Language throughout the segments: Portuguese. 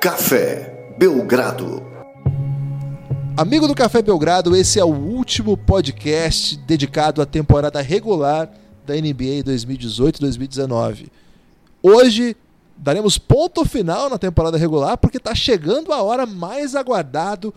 Café Belgrado. Amigo do Café Belgrado, esse é o último podcast dedicado à temporada regular da NBA 2018-2019. Hoje daremos ponto final na temporada regular porque está chegando a hora mais aguardado,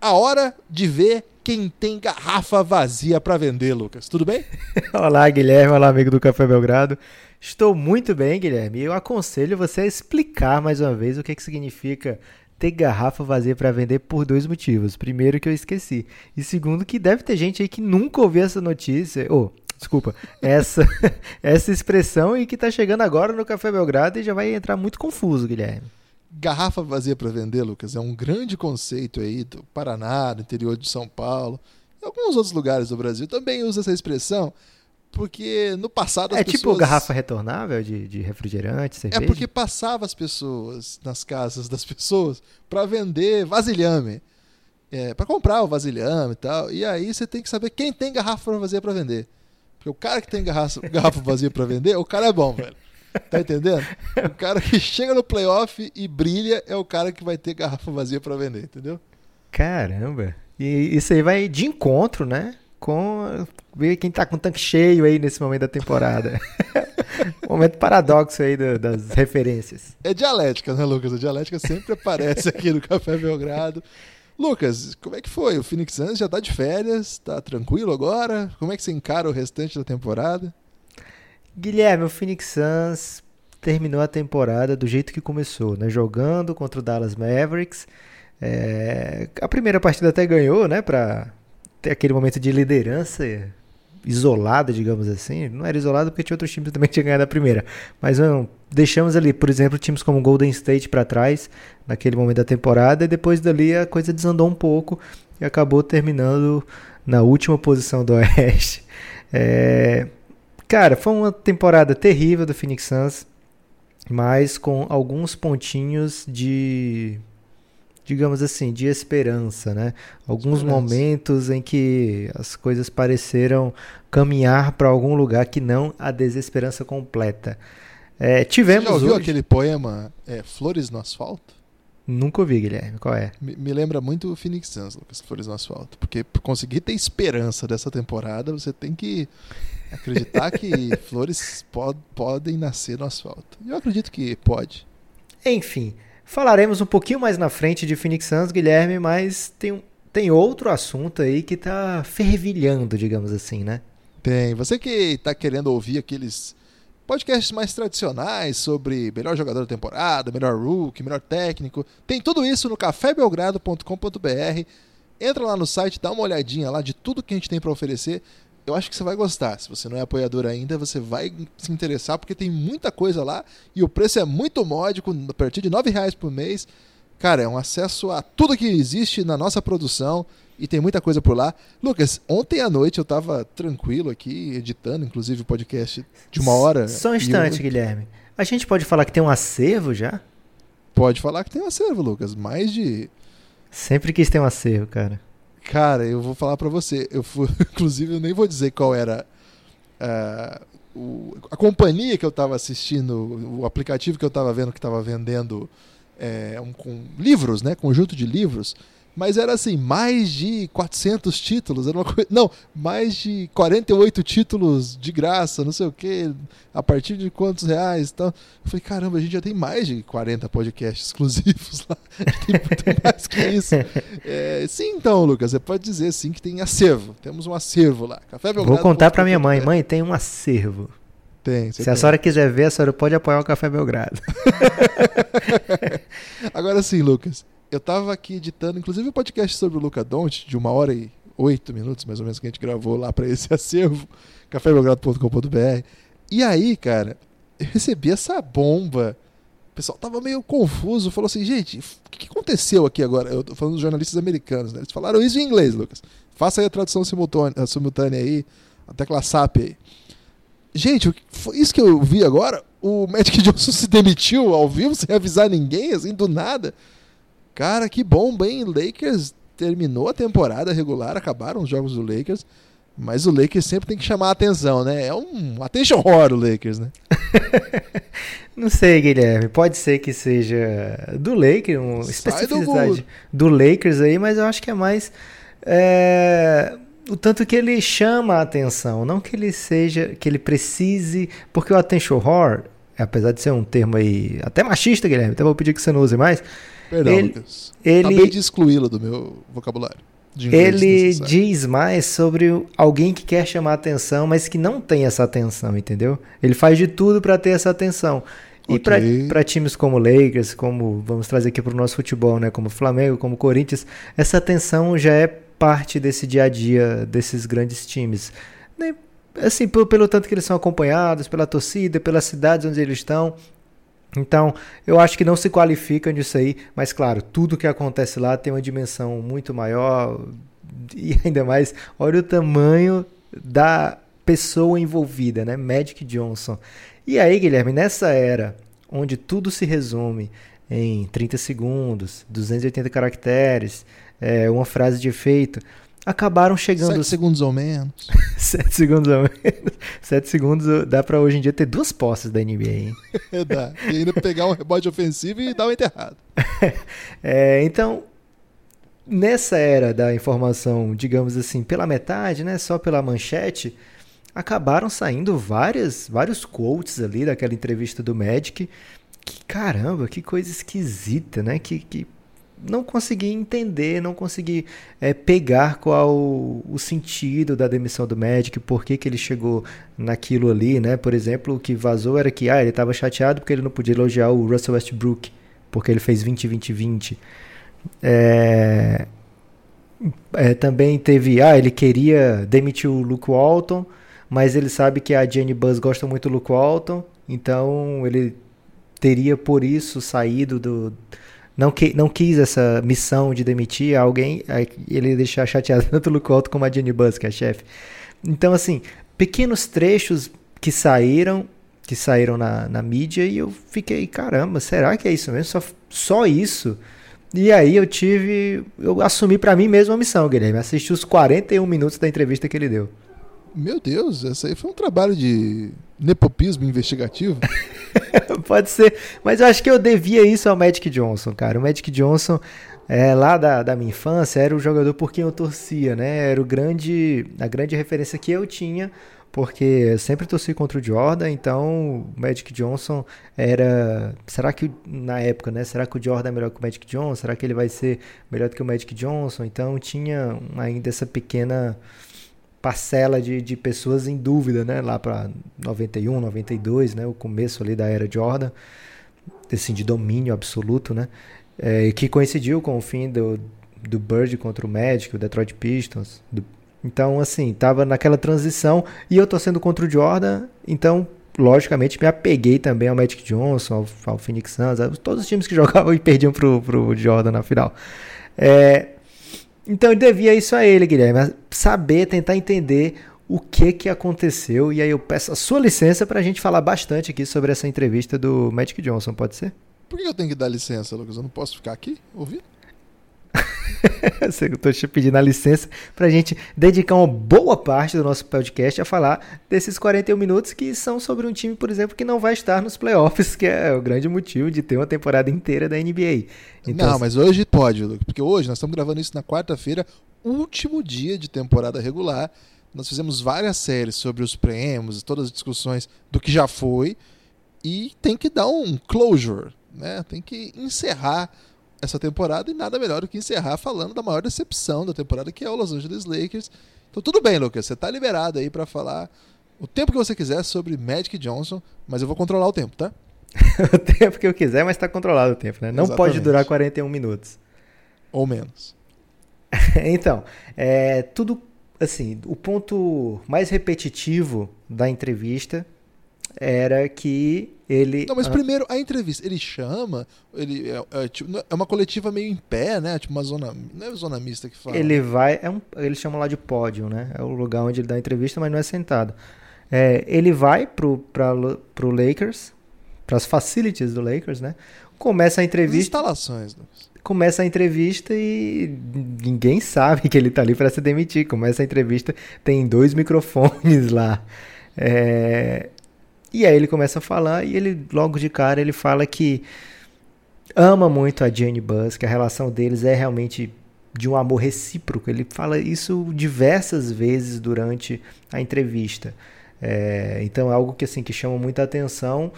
a hora de ver quem tem garrafa vazia para vender, Lucas. Tudo bem? olá, Guilherme. Olá, amigo do Café Belgrado. Estou muito bem, Guilherme. Eu aconselho você a explicar mais uma vez o que, que significa ter garrafa vazia para vender por dois motivos. Primeiro, que eu esqueci. E segundo, que deve ter gente aí que nunca ouviu essa notícia. Ou, oh, desculpa, essa, essa expressão e que está chegando agora no Café Belgrado e já vai entrar muito confuso, Guilherme. Garrafa vazia para vender, Lucas, é um grande conceito aí do Paraná, do interior de São Paulo. Em alguns outros lugares do Brasil também usa essa expressão porque no passado as é tipo pessoas... tipo garrafa retornável de, de refrigerante, é cerveja? É porque passava as pessoas nas casas das pessoas para vender vasilhame. É, para comprar o vasilhame e tal. E aí você tem que saber quem tem garrafa vazia para vender. Porque o cara que tem garrafa, garrafa vazia para vender, o cara é bom, velho. Tá entendendo? O cara que chega no playoff e brilha é o cara que vai ter garrafa vazia para vender, entendeu? Caramba. E isso aí vai de encontro, né? com ver quem tá com o tanque cheio aí nesse momento da temporada. momento paradoxo aí do, das referências. É dialética, né, Lucas? A dialética sempre aparece aqui no Café Belgrado. Lucas, como é que foi? O Phoenix Suns já tá de férias, tá tranquilo agora? Como é que você encara o restante da temporada? Guilherme, o Phoenix Suns terminou a temporada do jeito que começou, né? Jogando contra o Dallas Mavericks. É... A primeira partida até ganhou, né? Pra ter aquele momento de liderança isolada, digamos assim. Não era isolado porque tinha outros times também que tinham ganhado a primeira. Mas não, deixamos ali, por exemplo, times como Golden State para trás, naquele momento da temporada, e depois dali a coisa desandou um pouco e acabou terminando na última posição do Oeste. É... Cara, foi uma temporada terrível do Phoenix Suns, mas com alguns pontinhos de digamos assim, de esperança, né? Alguns esperança. momentos em que as coisas pareceram caminhar para algum lugar que não a desesperança completa. É, tivemos Você já ouviu hoje... aquele poema é, Flores no Asfalto? Nunca ouvi, Guilherme. Qual é? Me, me lembra muito o Phoenix Suns, Lucas, Flores no Asfalto. Porque para conseguir ter esperança dessa temporada, você tem que acreditar que flores pod, podem nascer no asfalto. Eu acredito que pode. Enfim, Falaremos um pouquinho mais na frente de Phoenix Suns, Guilherme, mas tem, tem outro assunto aí que está fervilhando, digamos assim, né? Tem. Você que está querendo ouvir aqueles podcasts mais tradicionais sobre melhor jogador da temporada, melhor rookie, melhor técnico, tem tudo isso no cafébelgrado.com.br. Entra lá no site, dá uma olhadinha lá de tudo que a gente tem para oferecer eu acho que você vai gostar. Se você não é apoiador ainda, você vai se interessar porque tem muita coisa lá e o preço é muito módico, a partir de R$ reais por mês. Cara, é um acesso a tudo que existe na nossa produção e tem muita coisa por lá. Lucas, ontem à noite eu estava tranquilo aqui, editando, inclusive, o podcast de uma hora. Só um instante, eu... Guilherme. A gente pode falar que tem um acervo já? Pode falar que tem um acervo, Lucas. Mais de. Sempre quis ter um acervo, cara. Cara, eu vou falar para você. Eu fui, inclusive, eu nem vou dizer qual era uh, o, a companhia que eu estava assistindo, o aplicativo que eu estava vendo que estava vendendo é, um, com livros, né? Conjunto de livros mas era assim, mais de 400 títulos, era uma coisa, não, mais de 48 títulos de graça, não sei o que, a partir de quantos reais, então, eu falei, caramba, a gente já tem mais de 40 podcasts exclusivos lá, tem muito mais que isso. É, sim, então, Lucas, você pode dizer sim que tem acervo, temos um acervo lá. Café Belgrado, Vou contar para minha mãe, mãe, tem um acervo. Tem, Se tem. a senhora quiser ver, a senhora pode apoiar o Café Belgrado. Agora sim, Lucas eu tava aqui editando, inclusive, o um podcast sobre o Luca Doncic, de uma hora e oito minutos, mais ou menos, que a gente gravou lá para esse acervo, cafébelgrado.com.br. E aí, cara, eu recebi essa bomba. O pessoal tava meio confuso, falou assim, gente, o que aconteceu aqui agora? Eu tô falando dos jornalistas americanos, né? Eles falaram isso em inglês, Lucas. Faça aí a tradução simultânea, simultânea aí, a tecla SAP aí. Gente, isso que eu vi agora, o Magic Johnson se demitiu ao vivo sem avisar ninguém, assim, do nada. Cara, que bomba, hein? Lakers terminou a temporada regular, acabaram os jogos do Lakers. Mas o Lakers sempre tem que chamar a atenção, né? É um attention horror o Lakers, né? Não sei, Guilherme. Pode ser que seja do Lakers, uma especificidade do, Lakers aí, mas eu acho que é mais é, o tanto que ele chama a atenção, não que ele seja, que ele precise, porque o attention horror, apesar de ser um termo aí até machista, Guilherme, então vou pedir que você não use mais. Perdão, Ele- Lucas. ele- Acabei de excluí-lo do meu vocabulário. Ele diz mais sobre alguém que quer chamar atenção, mas que não tem essa atenção, entendeu? Ele faz de tudo para ter essa atenção. E Ok. para times como Lakers, como vamos trazer aqui para o nosso futebol, né, como Flamengo, como Corinthians, essa atenção já é parte desse dia a dia desses grandes times. Né, Assim, pelo, pelo tanto que eles são acompanhados, pela torcida, pelas cidades onde eles estão. Então, eu acho que não se qualificam disso aí, mas claro, tudo que acontece lá tem uma dimensão muito maior e ainda mais, olha o tamanho da pessoa envolvida, né? Magic Johnson. E aí, Guilherme, nessa era onde tudo se resume em 30 segundos, 280 caracteres, é, uma frase de efeito, acabaram chegando Sete os segundos ou menos. 7 segundos a menos. 7 segundos dá pra hoje em dia ter duas posses da NBA, hein? Dá. E ainda pegar um rebote ofensivo e dar um enterrado. É, então, nessa era da informação, digamos assim, pela metade, né, só pela manchete, acabaram saindo várias, vários quotes ali daquela entrevista do Magic. Que caramba, que coisa esquisita, né? Que, que não consegui entender, não consegui é, pegar qual o sentido da demissão do Magic, por que, que ele chegou naquilo ali, né? Por exemplo, o que vazou era que ah, ele estava chateado porque ele não podia elogiar o Russell Westbrook, porque ele fez 20-20-20. É... É, também teve, ah, ele queria demitir o Luke Walton, mas ele sabe que a Jenny Buzz gosta muito do Luke Walton, então ele teria por isso saído do não, que, não quis essa missão de demitir alguém, ele deixar chateado tanto o Luke Walton como a Jenny Buzz, que é a chefe. Então, assim, pequenos trechos que saíram, que saíram na, na mídia e eu fiquei, caramba, será que é isso mesmo? Só, só isso? E aí eu tive, eu assumi pra mim mesmo a missão, Guilherme, assisti os 41 minutos da entrevista que ele deu. Meu Deus, essa aí foi um trabalho de nepopismo investigativo. Pode ser, mas eu acho que eu devia isso ao Magic Johnson, cara. O Magic Johnson, é, lá da, da minha infância, era o jogador por quem eu torcia, né? Era o grande, a grande referência que eu tinha, porque eu sempre torci contra o Jordan, então o Magic Johnson era. Será que na época, né? Será que o Jordan é melhor que o Magic Johnson? Será que ele vai ser melhor do que o Magic Johnson? Então tinha ainda essa pequena parcela de, de pessoas em dúvida, né? Lá para 91, 92, né? O começo ali da era Jordan, assim, de domínio absoluto, né? É, que coincidiu com o fim do, do Bird contra o Magic, o Detroit Pistons. do- então, assim, tava naquela transição e eu torcendo contra o Jordan, então, logicamente, me apeguei também ao Magic Johnson, ao, ao Phoenix Suns, a todos os times que jogavam e perdiam pro, pro Jordan na final. É, então eu devia isso a ele, Guilherme, saber, tentar entender o que que aconteceu. E aí eu peço a sua licença para a gente falar bastante aqui sobre essa entrevista do Magic Johnson, pode ser? Por que eu tenho que dar licença, Lucas? Eu não posso ficar aqui ouvindo? Tô te pedindo a licença para a gente dedicar uma boa parte do nosso podcast a falar desses 41 minutos que são sobre um time, por exemplo, que não vai estar nos playoffs, que é o grande motivo de ter uma temporada inteira da NBA. Então, não, mas hoje pode, Lucas, porque hoje nós estamos gravando isso na quarta-feira, último dia de temporada regular. Nós fizemos várias séries sobre os prêmios, todas as discussões do que já foi, e tem que dar um closure, né? Tem que encerrar essa temporada e nada melhor do que encerrar falando da maior decepção da temporada, que é o Los Angeles Lakers. Então tudo bem, Lucas, você tá liberado aí para falar o tempo que você quiser sobre Magic Johnson, mas eu vou controlar o tempo, tá? o tempo que eu quiser, mas está controlado o tempo, né? Não pode Exatamente. durar 41 minutos. Ou menos. então, é, tudo assim, o ponto mais repetitivo da entrevista era que ele Não, mas primeiro, a entrevista, ele chama, ele é, é, tipo, não- é uma coletiva meio em pé, né? Tipo uma zona, não é zona mista que fala. ele vai, é um, eles chamam lá de pódio, né? É o lugar onde ele dá a entrevista, mas não é sentado. É, ele vai pro para pro Lakers, para as facilities do Lakers, né? Começa a As entrevista instalações, Lucas. começa a entrevista e ninguém sabe que ele tá ali para se demitir. Começa a entrevista, tem dois microfones lá. É... E aí ele começa a falar e ele logo de cara ele fala que ama muito a Jane Buzz, que a relação deles é realmente de um amor recíproco. Ele fala isso diversas vezes durante a entrevista. É, então é algo que assim que chama muita atenção.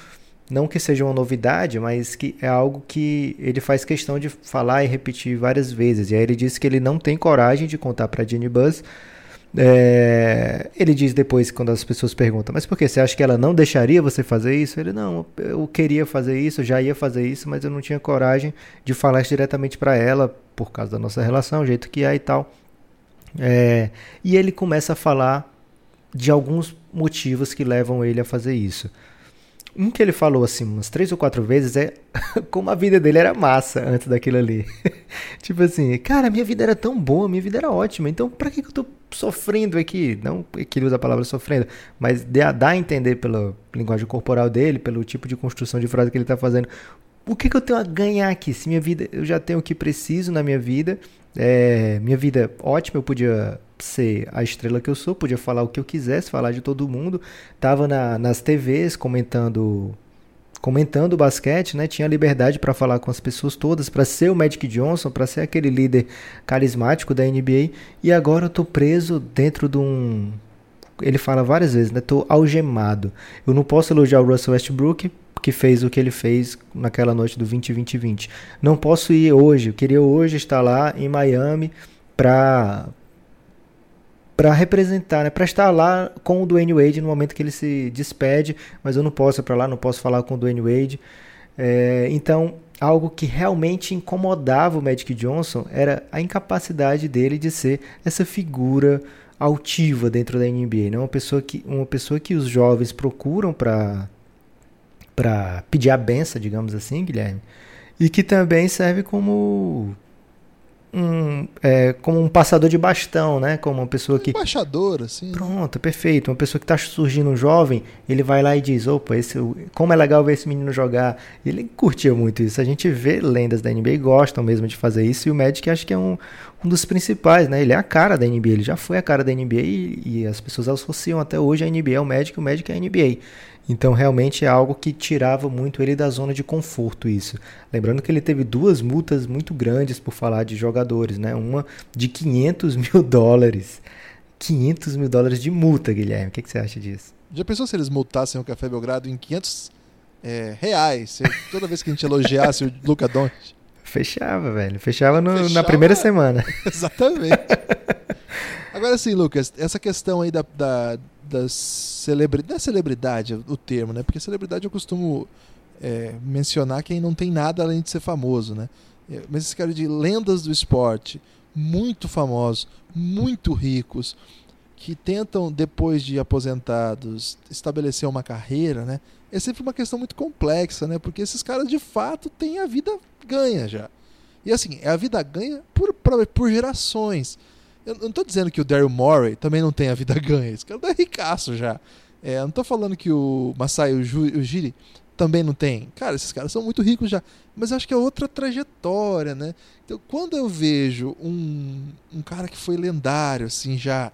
Não que seja uma novidade, mas que é algo que ele faz questão de falar e repetir várias vezes. E aí ele disse que ele não tem coragem de contar para Jenny Buzz. É, ele diz depois, quando as pessoas perguntam, mas por que? Você acha que ela não deixaria você fazer isso? Ele, não, eu queria fazer isso, já ia fazer isso, mas eu não tinha coragem de falar isso diretamente para ela, por causa da nossa relação, o jeito que é e tal. É, e ele começa a falar de alguns motivos que levam ele a fazer isso. Um que ele falou assim umas três ou quatro vezes é como a vida dele era massa antes daquilo ali. tipo assim, cara, minha vida era tão boa, minha vida era ótima, então pra que, que eu tô sofrendo aqui? Não que ele usa a palavra sofrendo, mas dá a entender pela linguagem corporal dele, pelo tipo de construção de frase que ele tá fazendo. O que, que eu tenho a ganhar aqui? Se minha vida, eu já tenho o que preciso na minha vida, é, minha vida ótima, eu podia ser a estrela que eu sou, podia falar o que eu quisesse, falar de todo mundo. Tava na, nas TVs comentando comentando o basquete, né? Tinha liberdade para falar com as pessoas todas, para ser o Magic Johnson, para ser aquele líder carismático da NBA. E agora eu tô preso dentro de um ele fala várias vezes, né? Tô algemado. Eu não posso elogiar o Russell Westbrook, que fez o que ele fez naquela noite do 20-20-20. Não posso ir hoje, eu queria hoje estar lá em Miami para para representar, né, para estar lá com o Dwayne Wade no momento que ele se despede, mas eu não posso ir para lá, não posso falar com o Dwayne Wade. É, então, algo que realmente incomodava o Magic Johnson era a incapacidade dele de ser essa figura altiva dentro da NBA, né? uma pessoa que uma pessoa que os jovens procuram para para pedir a benção, digamos assim, Guilherme, e que também serve como um, é, como um passador de bastão, né? Como uma pessoa que. Embaixador, assim. Pronto, perfeito. Uma pessoa que está surgindo um jovem, ele vai lá e diz: opa, esse, como é legal ver esse menino jogar. Ele curtia muito isso. A gente vê lendas da NBA gostam mesmo de fazer isso, e o Magic acho que é um, um dos principais, né? Ele é a cara da NBA, ele já foi a cara da NBA e, e as pessoas associam até hoje a NBA ao Magic, o Magic é a NBA. Então realmente é algo que tirava muito ele da zona de conforto isso. Lembrando que ele teve duas multas muito grandes por falar de jogadores, né? Uma de 500 mil dólares. 500 mil dólares de multa, Guilherme. O que, que você acha disso? Já pensou se eles multassem o Café Belgrado em 500 é, reais? Toda vez que a gente elogiasse o Luca Doncic? Fechava, velho. Fechava, no, Fechava na primeira semana. Exatamente. Agora sim, Lucas, essa questão aí da, da, da celebridade, não é celebridade o termo, né? Porque celebridade eu costumo é, mencionar quem não tem nada além de ser famoso, né? É, mas esse cara de lendas do esporte, muito famosos, muito ricos, que tentam, depois de aposentados, estabelecer uma carreira, né? É sempre uma questão muito complexa, né? Porque esses caras de fato têm a vida ganha já. E assim, é a vida ganha por, por gerações. Eu não estou dizendo que o Daryl Morey também não tem a vida ganha. Esse cara é ricaço já. É, eu não estou falando que o Masai Ujiri também não tem. Cara, esses caras são muito ricos já. Mas eu acho que é outra trajetória, né? Então, quando eu vejo um, um cara que foi lendário, assim, já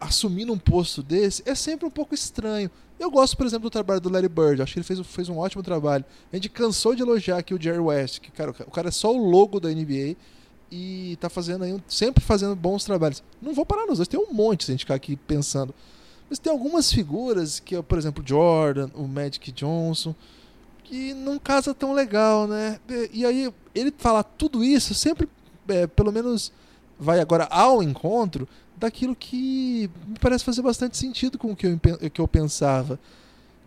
assumindo um posto desse, é sempre um pouco estranho. Eu gosto, por exemplo, do trabalho do Larry Bird. Acho que ele fez, fez um ótimo trabalho. A gente cansou de elogiar aqui o Jerry West, que cara, o cara é só o logo da NBA e tá fazendo aí, sempre fazendo bons trabalhos. Não vou parar nos dois, tem um monte se a gente ficar aqui pensando. Mas tem algumas figuras, que por exemplo, Jordan, o Magic Johnson, que não casa tão legal, né? E aí, ele falar tudo isso sempre, é, pelo menos, vai agora ao encontro daquilo que me parece fazer bastante sentido com o que eu, que eu pensava.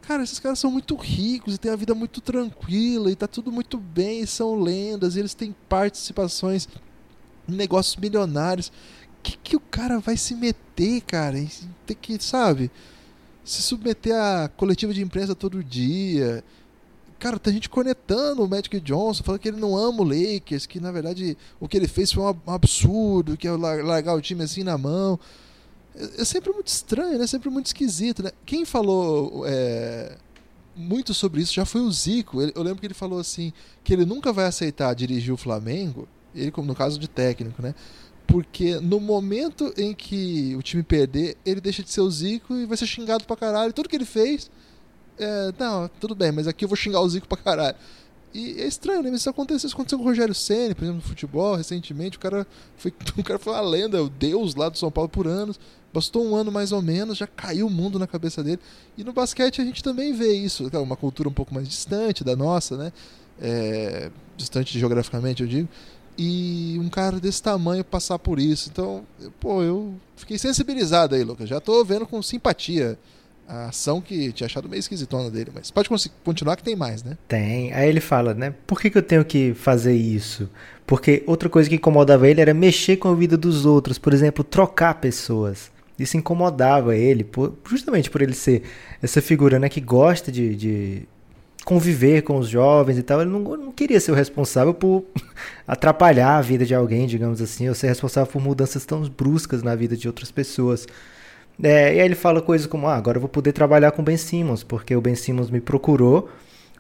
Cara, esses caras são muito ricos e têm a vida muito tranquila e tá tudo muito bem, e são lendas, e eles têm participações negócios milionários. Que que o cara vai se meter, cara? Ter que, sabe? Se submeter a coletiva de imprensa todo dia. Cara, tem gente conectando o Magic Johnson, falando que ele não ama o Lakers, que na verdade o que ele fez foi um absurdo, que é largar o time assim na mão. É, é sempre muito estranho, né? Sempre muito esquisito, né? Quem falou é, muito sobre isso já foi o Zico. Eu lembro que ele falou assim que ele nunca vai aceitar dirigir o Flamengo, ele como no caso de técnico, né? Porque no momento em que o time perder, ele deixa de ser o Zico e vai ser xingado pra caralho. Tudo que ele fez, é, não, tudo bem, mas aqui eu vou xingar o Zico pra caralho. E é estranho, né? Isso aconteceu, isso aconteceu com o Rogério Senna, por exemplo, no futebol, recentemente. O cara foi, o cara foi uma lenda, o deus lá do São Paulo por anos. Bastou um ano mais ou menos, já caiu o mundo na cabeça dele. E no basquete a gente também vê isso. É uma cultura um pouco mais distante da nossa, né? É, distante geograficamente, eu digo. E um cara desse tamanho passar por isso. Então, pô, eu fiquei sensibilizado aí, Lucas. Já tô vendo com simpatia a ação que tinha achado meio esquisitona dele, mas pode continuar que tem mais, né? Tem. Aí ele fala, né? Por que, que eu tenho que fazer isso? Porque outra coisa que incomodava ele era mexer com a vida dos outros, por exemplo, trocar pessoas. Isso incomodava ele, por, justamente por ele ser essa figura né, que gosta de, de conviver com os jovens e tal. Ele não, não queria ser o responsável por atrapalhar a vida de alguém, digamos assim, ou ser responsável por mudanças tão bruscas na vida de outras pessoas. É, e aí ele fala coisas como: ah, agora eu vou poder trabalhar com o Ben Simmons, porque o Ben Simmons me procurou,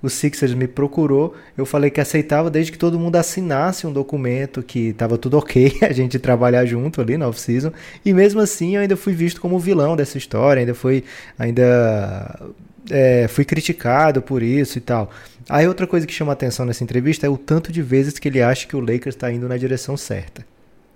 o Sixers me procurou, eu falei que aceitava desde que todo mundo assinasse um documento que estava tudo ok, a gente trabalhar junto ali na off-season, e mesmo assim eu ainda fui visto como vilão dessa história, ainda fui, ainda é, fui criticado por isso e tal. Aí outra coisa que chama atenção nessa entrevista é o tanto de vezes que ele acha que o Lakers está indo na direção certa.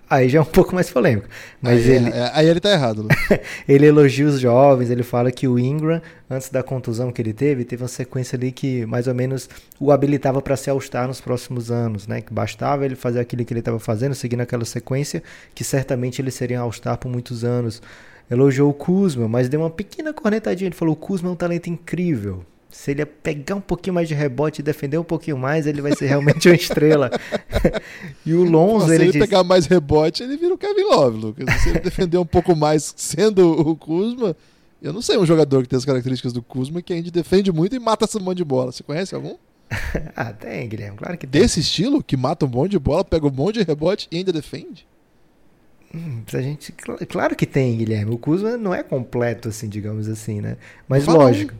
Aí já é um pouco mais polêmico. Mas aí, ele... É, aí ele tá errado. Né? ele elogia os jovens, ele fala que o Ingram, antes da contusão que ele teve, teve uma sequência ali que mais ou menos o habilitava para se All-Star nos próximos anos, né? Que bastava ele fazer aquilo que ele estava fazendo, seguindo aquela sequência, que certamente ele seria All-Star por muitos anos. Elogiou o Kuzma, mas deu uma pequena cornetadinha. Ele falou: o Kuzma é um talento incrível. Se ele pegar um pouquinho mais de rebote e defender um pouquinho mais, ele vai ser realmente uma estrela. e o Lonzo, Pô, ele Se ele disse... pegar mais rebote, ele vira o Kevin Love, Lucas. Se ele defender um pouco mais sendo o Kuzma, eu não sei um jogador que tem as características do Kuzma que a gente defende muito e mata essa mão de bola. Você conhece algum? ah, tem, Guilherme, claro que tem. Desse estilo, que mata um monte de bola, pega um monte de rebote e ainda defende? Hum, a gente, claro que tem, Guilherme. O Kuzma não é completo, assim, digamos assim, né? Mas lógico.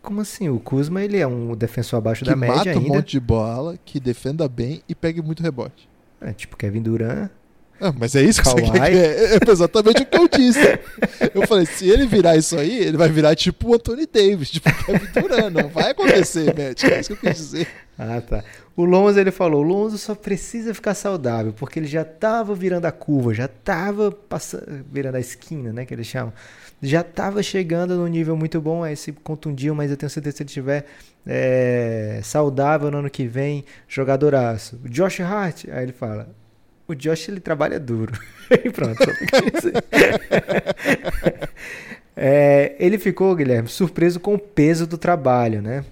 Como assim? O Kuzma ele é um defensor abaixo que da média mata ainda. um monte de bola, que defenda bem e pegue muito rebote. É tipo Kevin Durant. Ah, mas é isso que Kawhi. você quer. É, é exatamente o que eu disse. Eu falei, se ele virar isso aí, ele vai virar tipo o Anthony Davis, tipo o Kevin Durant. Não vai acontecer, Matt. É isso que eu quis dizer. Ah, tá. O Lonzo, ele falou, o Lonzo só precisa ficar saudável, porque ele já tava virando a curva, já tava passando, virando a esquina, né, que eles chamam. Já tava chegando num nível muito bom, aí se contundiu, mas eu tenho certeza que se ele estiver é, saudável no ano que vem, jogadoraço. O Josh Hart, aí ele fala, o Josh, ele trabalha duro. e pronto, é, ele ficou, Guilherme, surpreso com o peso do trabalho, né?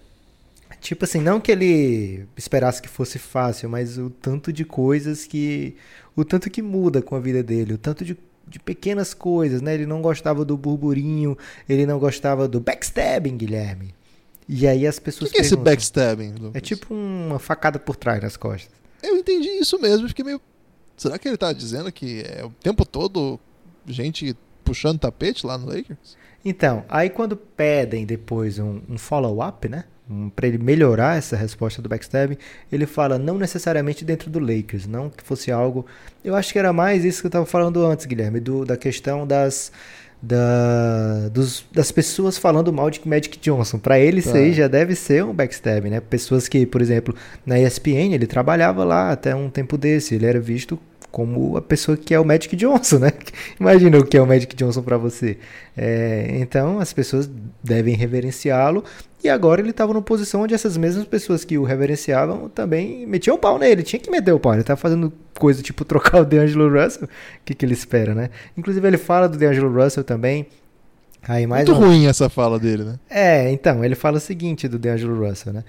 Tipo assim, não que ele esperasse que fosse fácil, mas o tanto de coisas que. O tanto que muda com a vida dele, o tanto de, de pequenas coisas, né? Ele não gostava do burburinho, ele não gostava do backstabbing, Guilherme. E aí as O pessoas. que, que é esse backstabbing, Lucas? É tipo uma facada por trás das costas. Eu entendi isso mesmo, fiquei meio. Será que ele tá dizendo que é o tempo todo gente puxando tapete lá no Lakers? Então, aí quando pedem depois um, um follow-up, né? Um, para ele melhorar essa resposta do backstabbing, ele fala não necessariamente dentro do Lakers, não que fosse algo. Eu acho que era mais isso que eu estava falando antes, Guilherme, do, da questão das da, dos, das pessoas falando mal de Magic Johnson. Para ele isso Tá. aí já deve ser um backstabbing, né? Pessoas que, por exemplo, na ESPN ele trabalhava lá até um tempo desse, ele era visto como a pessoa que é o Magic Johnson, né? Imagina o que é o Magic Johnson para você. É, então as pessoas devem reverenciá-lo. E agora ele estava numa posição onde essas mesmas pessoas que o reverenciavam também metiam o pau nele. Tinha que meter o pau. Ele estava fazendo coisa tipo trocar o DeAngelo Russell. O que, que ele espera, né? Inclusive ele fala do DeAngelo Russell também. Aí mais Muito uma- ruim essa fala dele, né? é, então, ele fala o seguinte do DeAngelo Russell, né?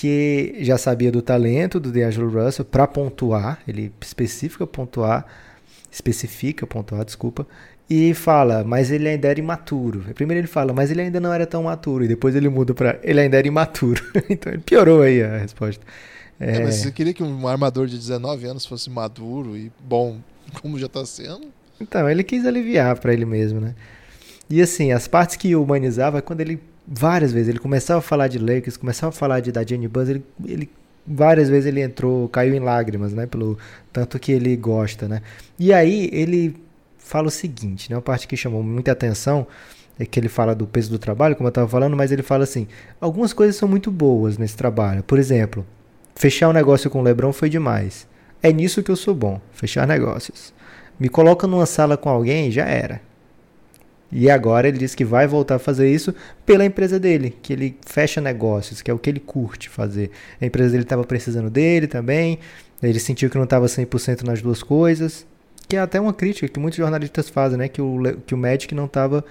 Que já sabia do talento do DeAngelo Russell para pontuar, ele especifica pontuar, especifica pontuar, desculpa, e fala, mas ele ainda era imaturo. Primeiro ele fala, mas ele ainda não era tão maturo, e depois ele muda para ele ainda era imaturo. então ele piorou aí a resposta. É, É, mas você queria que um armador de 19 anos fosse maduro e bom, como já tá sendo? Então, ele quis aliviar para ele mesmo, né? E assim, as partes que humanizava é quando ele várias vezes, ele começava a falar de Lakers, começava a falar de da Jenny Buzz, ele, ele várias vezes ele entrou, caiu em lágrimas, né, pelo tanto que ele gosta, né? E aí ele fala o seguinte, né, uma parte que chamou muita atenção é que ele fala do peso do trabalho, como eu estava falando, mas ele fala assim: algumas coisas são muito boas nesse trabalho. Por exemplo, fechar um negócio com o Lebron foi demais. É nisso que eu sou bom, fechar negócios. Me coloca numa sala com alguém, já era. E agora ele diz que vai voltar a fazer isso pela empresa dele, que ele fecha negócios, que é o que ele curte fazer. A empresa dele estava precisando dele também, ele sentiu que não estava 100% nas duas coisas, que é até uma crítica que muitos jornalistas fazem, né, que o, que o Magic não estava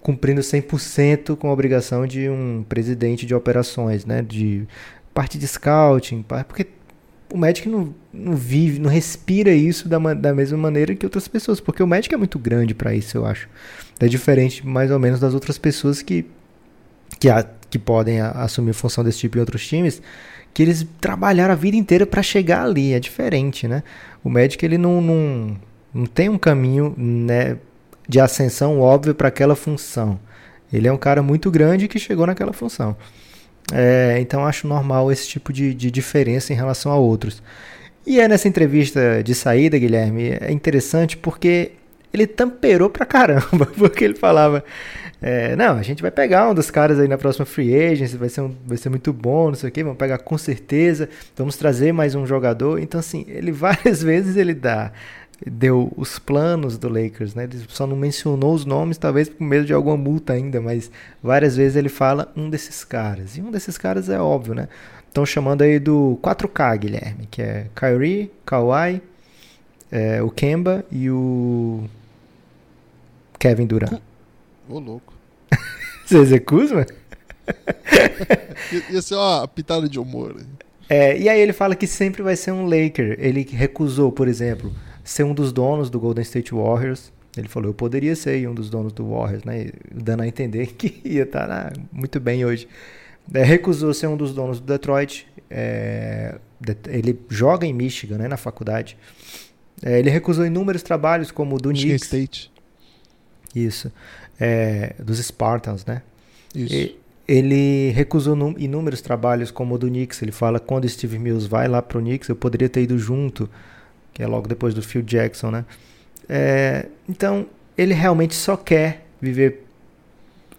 cumprindo 100% com a obrigação de um presidente de operações, né, de parte de scouting, porque o Magic não, não vive, não respira isso da, da mesma maneira que outras pessoas, porque o Magic é muito grande para isso, eu acho. É diferente mais ou menos das outras pessoas que que, a, que podem a, assumir função desse tipo em outros times, que eles trabalharam a vida inteira para chegar ali, é diferente, né? O Magic ele não, não, não tem um caminho né, de ascensão óbvio para aquela função. Ele é um cara muito grande que chegou naquela função. É, então acho normal esse tipo de, de diferença em relação a outros. E é nessa entrevista de saída, Guilherme, é interessante porque ele tamperou pra caramba, porque ele falava. É, não, a gente vai pegar um dos caras aí na próxima free agency, vai ser, um, vai ser muito bom, não sei o que, vamos pegar com certeza, vamos trazer mais um jogador. Então, assim, ele várias vezes ele dá deu os planos do Lakers, né? Ele só não mencionou os nomes, talvez por medo de alguma multa ainda, mas várias vezes ele fala um desses caras. E um desses caras é óbvio, né? Estão chamando aí do 4K, Guilherme, que é Kyrie, Kawhi, é, o Kemba e o Kevin Durant. Ô, louco. Você executa, Ia ser uma pitada de humor. É, e aí ele fala que sempre vai ser um Laker. Ele recusou, por exemplo, ser um dos donos do Golden State Warriors. Ele falou, eu poderia ser um dos donos do Warriors, né? Dando a entender que ia estar tá, muito bem hoje. É, recusou ser um dos donos do Detroit. É, ele joga em Michigan, né, na faculdade. É, ele recusou inúmeros trabalhos, como o do Michigan Knicks. State. Isso. É, dos Spartans, né? Isso. E, ele recusou inúmeros trabalhos, como o do Knicks. Ele fala, quando Steve Mills vai lá pro Knicks, eu poderia ter ido junto que é logo depois do Phil Jackson, né? É, então, ele realmente só quer viver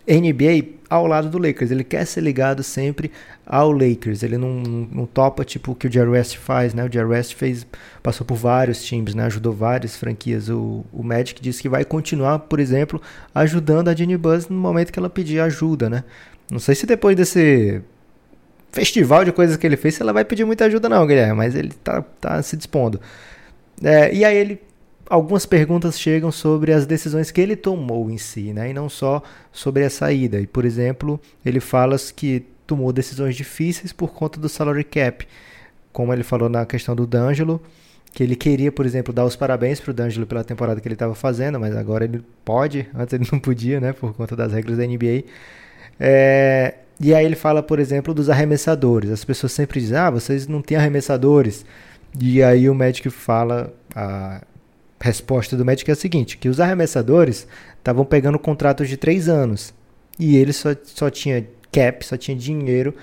NBA ao lado do Lakers. Ele quer ser ligado sempre ao Lakers. Ele não, não topa tipo o que o Jerry West faz, né? O Jerry West fez, passou por vários times, né? Ajudou várias franquias. O, o Magic disse que vai continuar, por exemplo, ajudando a Jenny Buzz no momento que ela pedir ajuda, né? Não sei se depois desse festival de coisas que ele fez, ela vai pedir muita ajuda não, Guilherme, mas ele tá, tá se dispondo. É, e aí ele algumas perguntas chegam sobre as decisões que ele tomou em si, né? E não só sobre a saída. E por exemplo, ele fala que tomou decisões difíceis por conta do salary cap, como ele falou na questão do D'Angelo, que ele queria, por exemplo, dar os parabéns para o D'Angelo pela temporada que ele estava fazendo, mas agora ele pode, antes ele não podia, né? Por conta das regras da NBA. É, e aí ele fala, por exemplo, dos arremessadores. As pessoas sempre dizem, ah, vocês não têm arremessadores. E aí o Magic fala, a resposta do Magic é a seguinte, que os arremessadores estavam pegando contratos de três anos e ele só, só tinha cap, só tinha dinheiro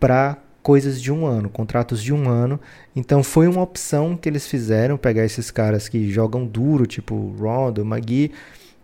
para coisas de um ano, contratos de um ano. Então foi uma opção que eles fizeram, pegar esses caras que jogam duro, tipo Rondo, Magui,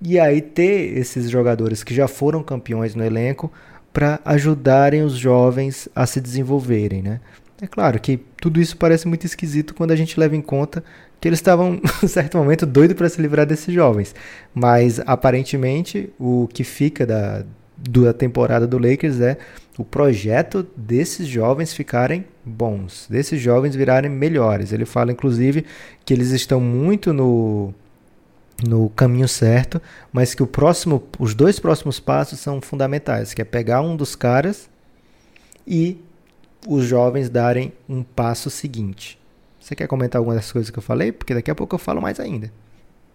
e aí ter esses jogadores que já foram campeões no elenco para ajudarem os jovens a se desenvolverem, né? É claro que tudo isso parece muito esquisito quando a gente leva em conta que eles estavam, em certo momento, doidos para se livrar desses jovens. Mas, aparentemente, o que fica da, da temporada do Lakers é o projeto desses jovens ficarem bons, desses jovens virarem melhores. Ele fala, inclusive, que eles estão muito no, no caminho certo, mas que o próximo, os dois próximos passos são fundamentais, que é pegar um dos caras e os jovens darem um passo seguinte. Você quer comentar alguma das coisas que eu falei? Porque daqui a pouco eu falo mais ainda.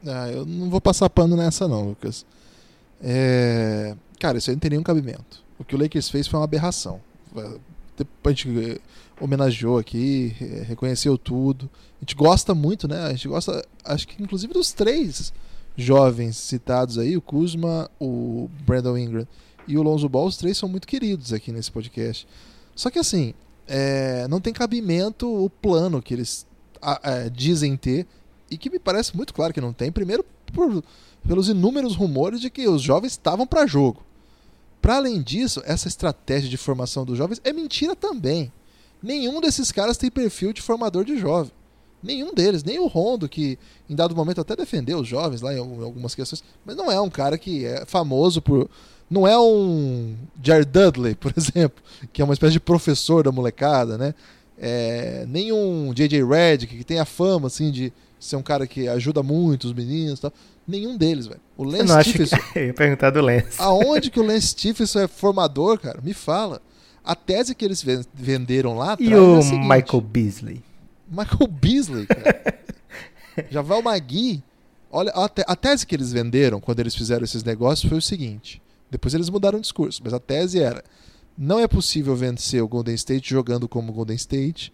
Ah, eu não vou passar pano nessa não, Lucas. É... Cara, isso aí não tem nenhum cabimento. O que o Lakers fez foi uma aberração. A gente eh, homenageou aqui, reconheceu tudo. A gente gosta muito, né? A gente gosta, acho que inclusive dos três jovens citados aí, o Kuzma, o Brandon Ingram e o Lonzo Ball, os três são muito queridos aqui nesse podcast. Só que assim, é, não tem cabimento o plano que eles a, a, dizem ter e que me parece muito claro que não tem. Primeiro, por, pelos inúmeros rumores de que os jovens estavam para jogo. Para além disso, essa estratégia de formação dos jovens é mentira também. Nenhum desses caras tem perfil de formador de jovem. Nenhum deles, nem o Rondo, que em dado momento até defendeu os jovens lá em algumas questões, mas não é um cara que é famoso por. Não é um Jared Dudley, por exemplo, que é uma espécie de professor da molecada, né? É, nem um J.J. Redick, que tem a fama assim de ser um cara que ajuda muito os meninos e tal. Nenhum deles, velho. O Lance não Stephenson. Que... Eu ia perguntar do Lance. Aonde que o Lance Stephenson é formador, cara? Me fala. A tese que eles venderam lá atrás. E o é Michael Beasley? Michael Beasley, cara. Já vai o Magui. Olha, a, te a tese que eles venderam quando eles fizeram esses negócios foi o seguinte. Depois eles mudaram o discurso, mas a tese era: não é possível vencer o Golden State jogando como Golden State.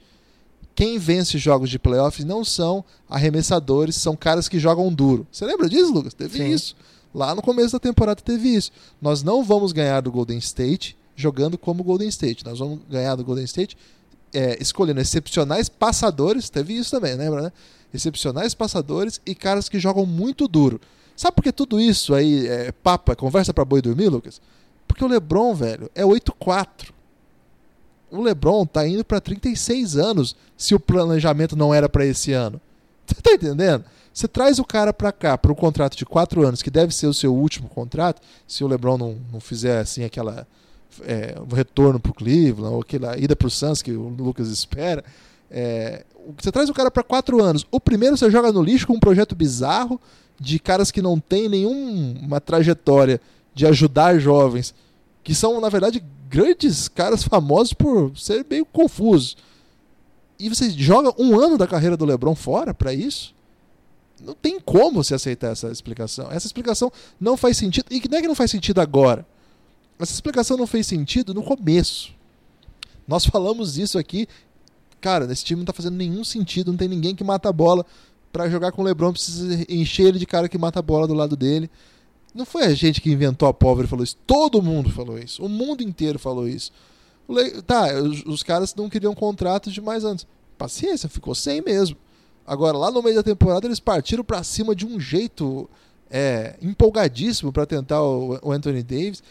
Quem vence jogos de playoffs não são arremessadores, são caras que jogam duro. Você lembra disso, Lucas? Teve Sim. isso. Lá no começo da temporada teve isso. Nós não vamos ganhar do Golden State jogando como Golden State. Nós vamos ganhar do Golden State é, escolhendo excepcionais passadores, teve isso também, lembra, né? Excepcionais passadores e caras que jogam muito duro. Sabe por que tudo isso aí é papa, conversa para boi dormir, Lucas? Porque o LeBron, velho, é 8-4. O LeBron tá indo para 36 anos se o planejamento não era para esse ano. Você tá entendendo? Você traz o cara para cá para um contrato de 4 anos, que deve ser o seu último contrato, se o LeBron não, não fizer assim aquela é, retorno para o Cleveland, ou aquela ida para o Suns que o Lucas espera. É, você traz o cara para quatro anos. O primeiro você joga no lixo com um projeto bizarro de caras que não têm nenhuma trajetória de ajudar jovens, que são, na verdade, grandes caras famosos por ser meio confusos. E você joga um ano da carreira do LeBron fora para isso? Não tem como se aceitar essa explicação. Essa explicação não faz sentido. E não é que não faz sentido agora. Essa explicação não fez sentido no começo. Nós falamos isso aqui. Cara, esse time não tá fazendo nenhum sentido, não tem ninguém que mata a bola. Para jogar com o LeBron precisa encher ele de cara que mata a bola do lado dele. Não foi a gente que inventou a pobre e falou isso. Todo mundo falou isso. O mundo inteiro falou isso. Le... Tá, os, os, caras não queriam contratos de mais anos. Paciência, ficou sem mesmo. Agora, lá no meio da temporada, eles partiram para cima de um jeito é, empolgadíssimo para tentar o, o Anthony Davis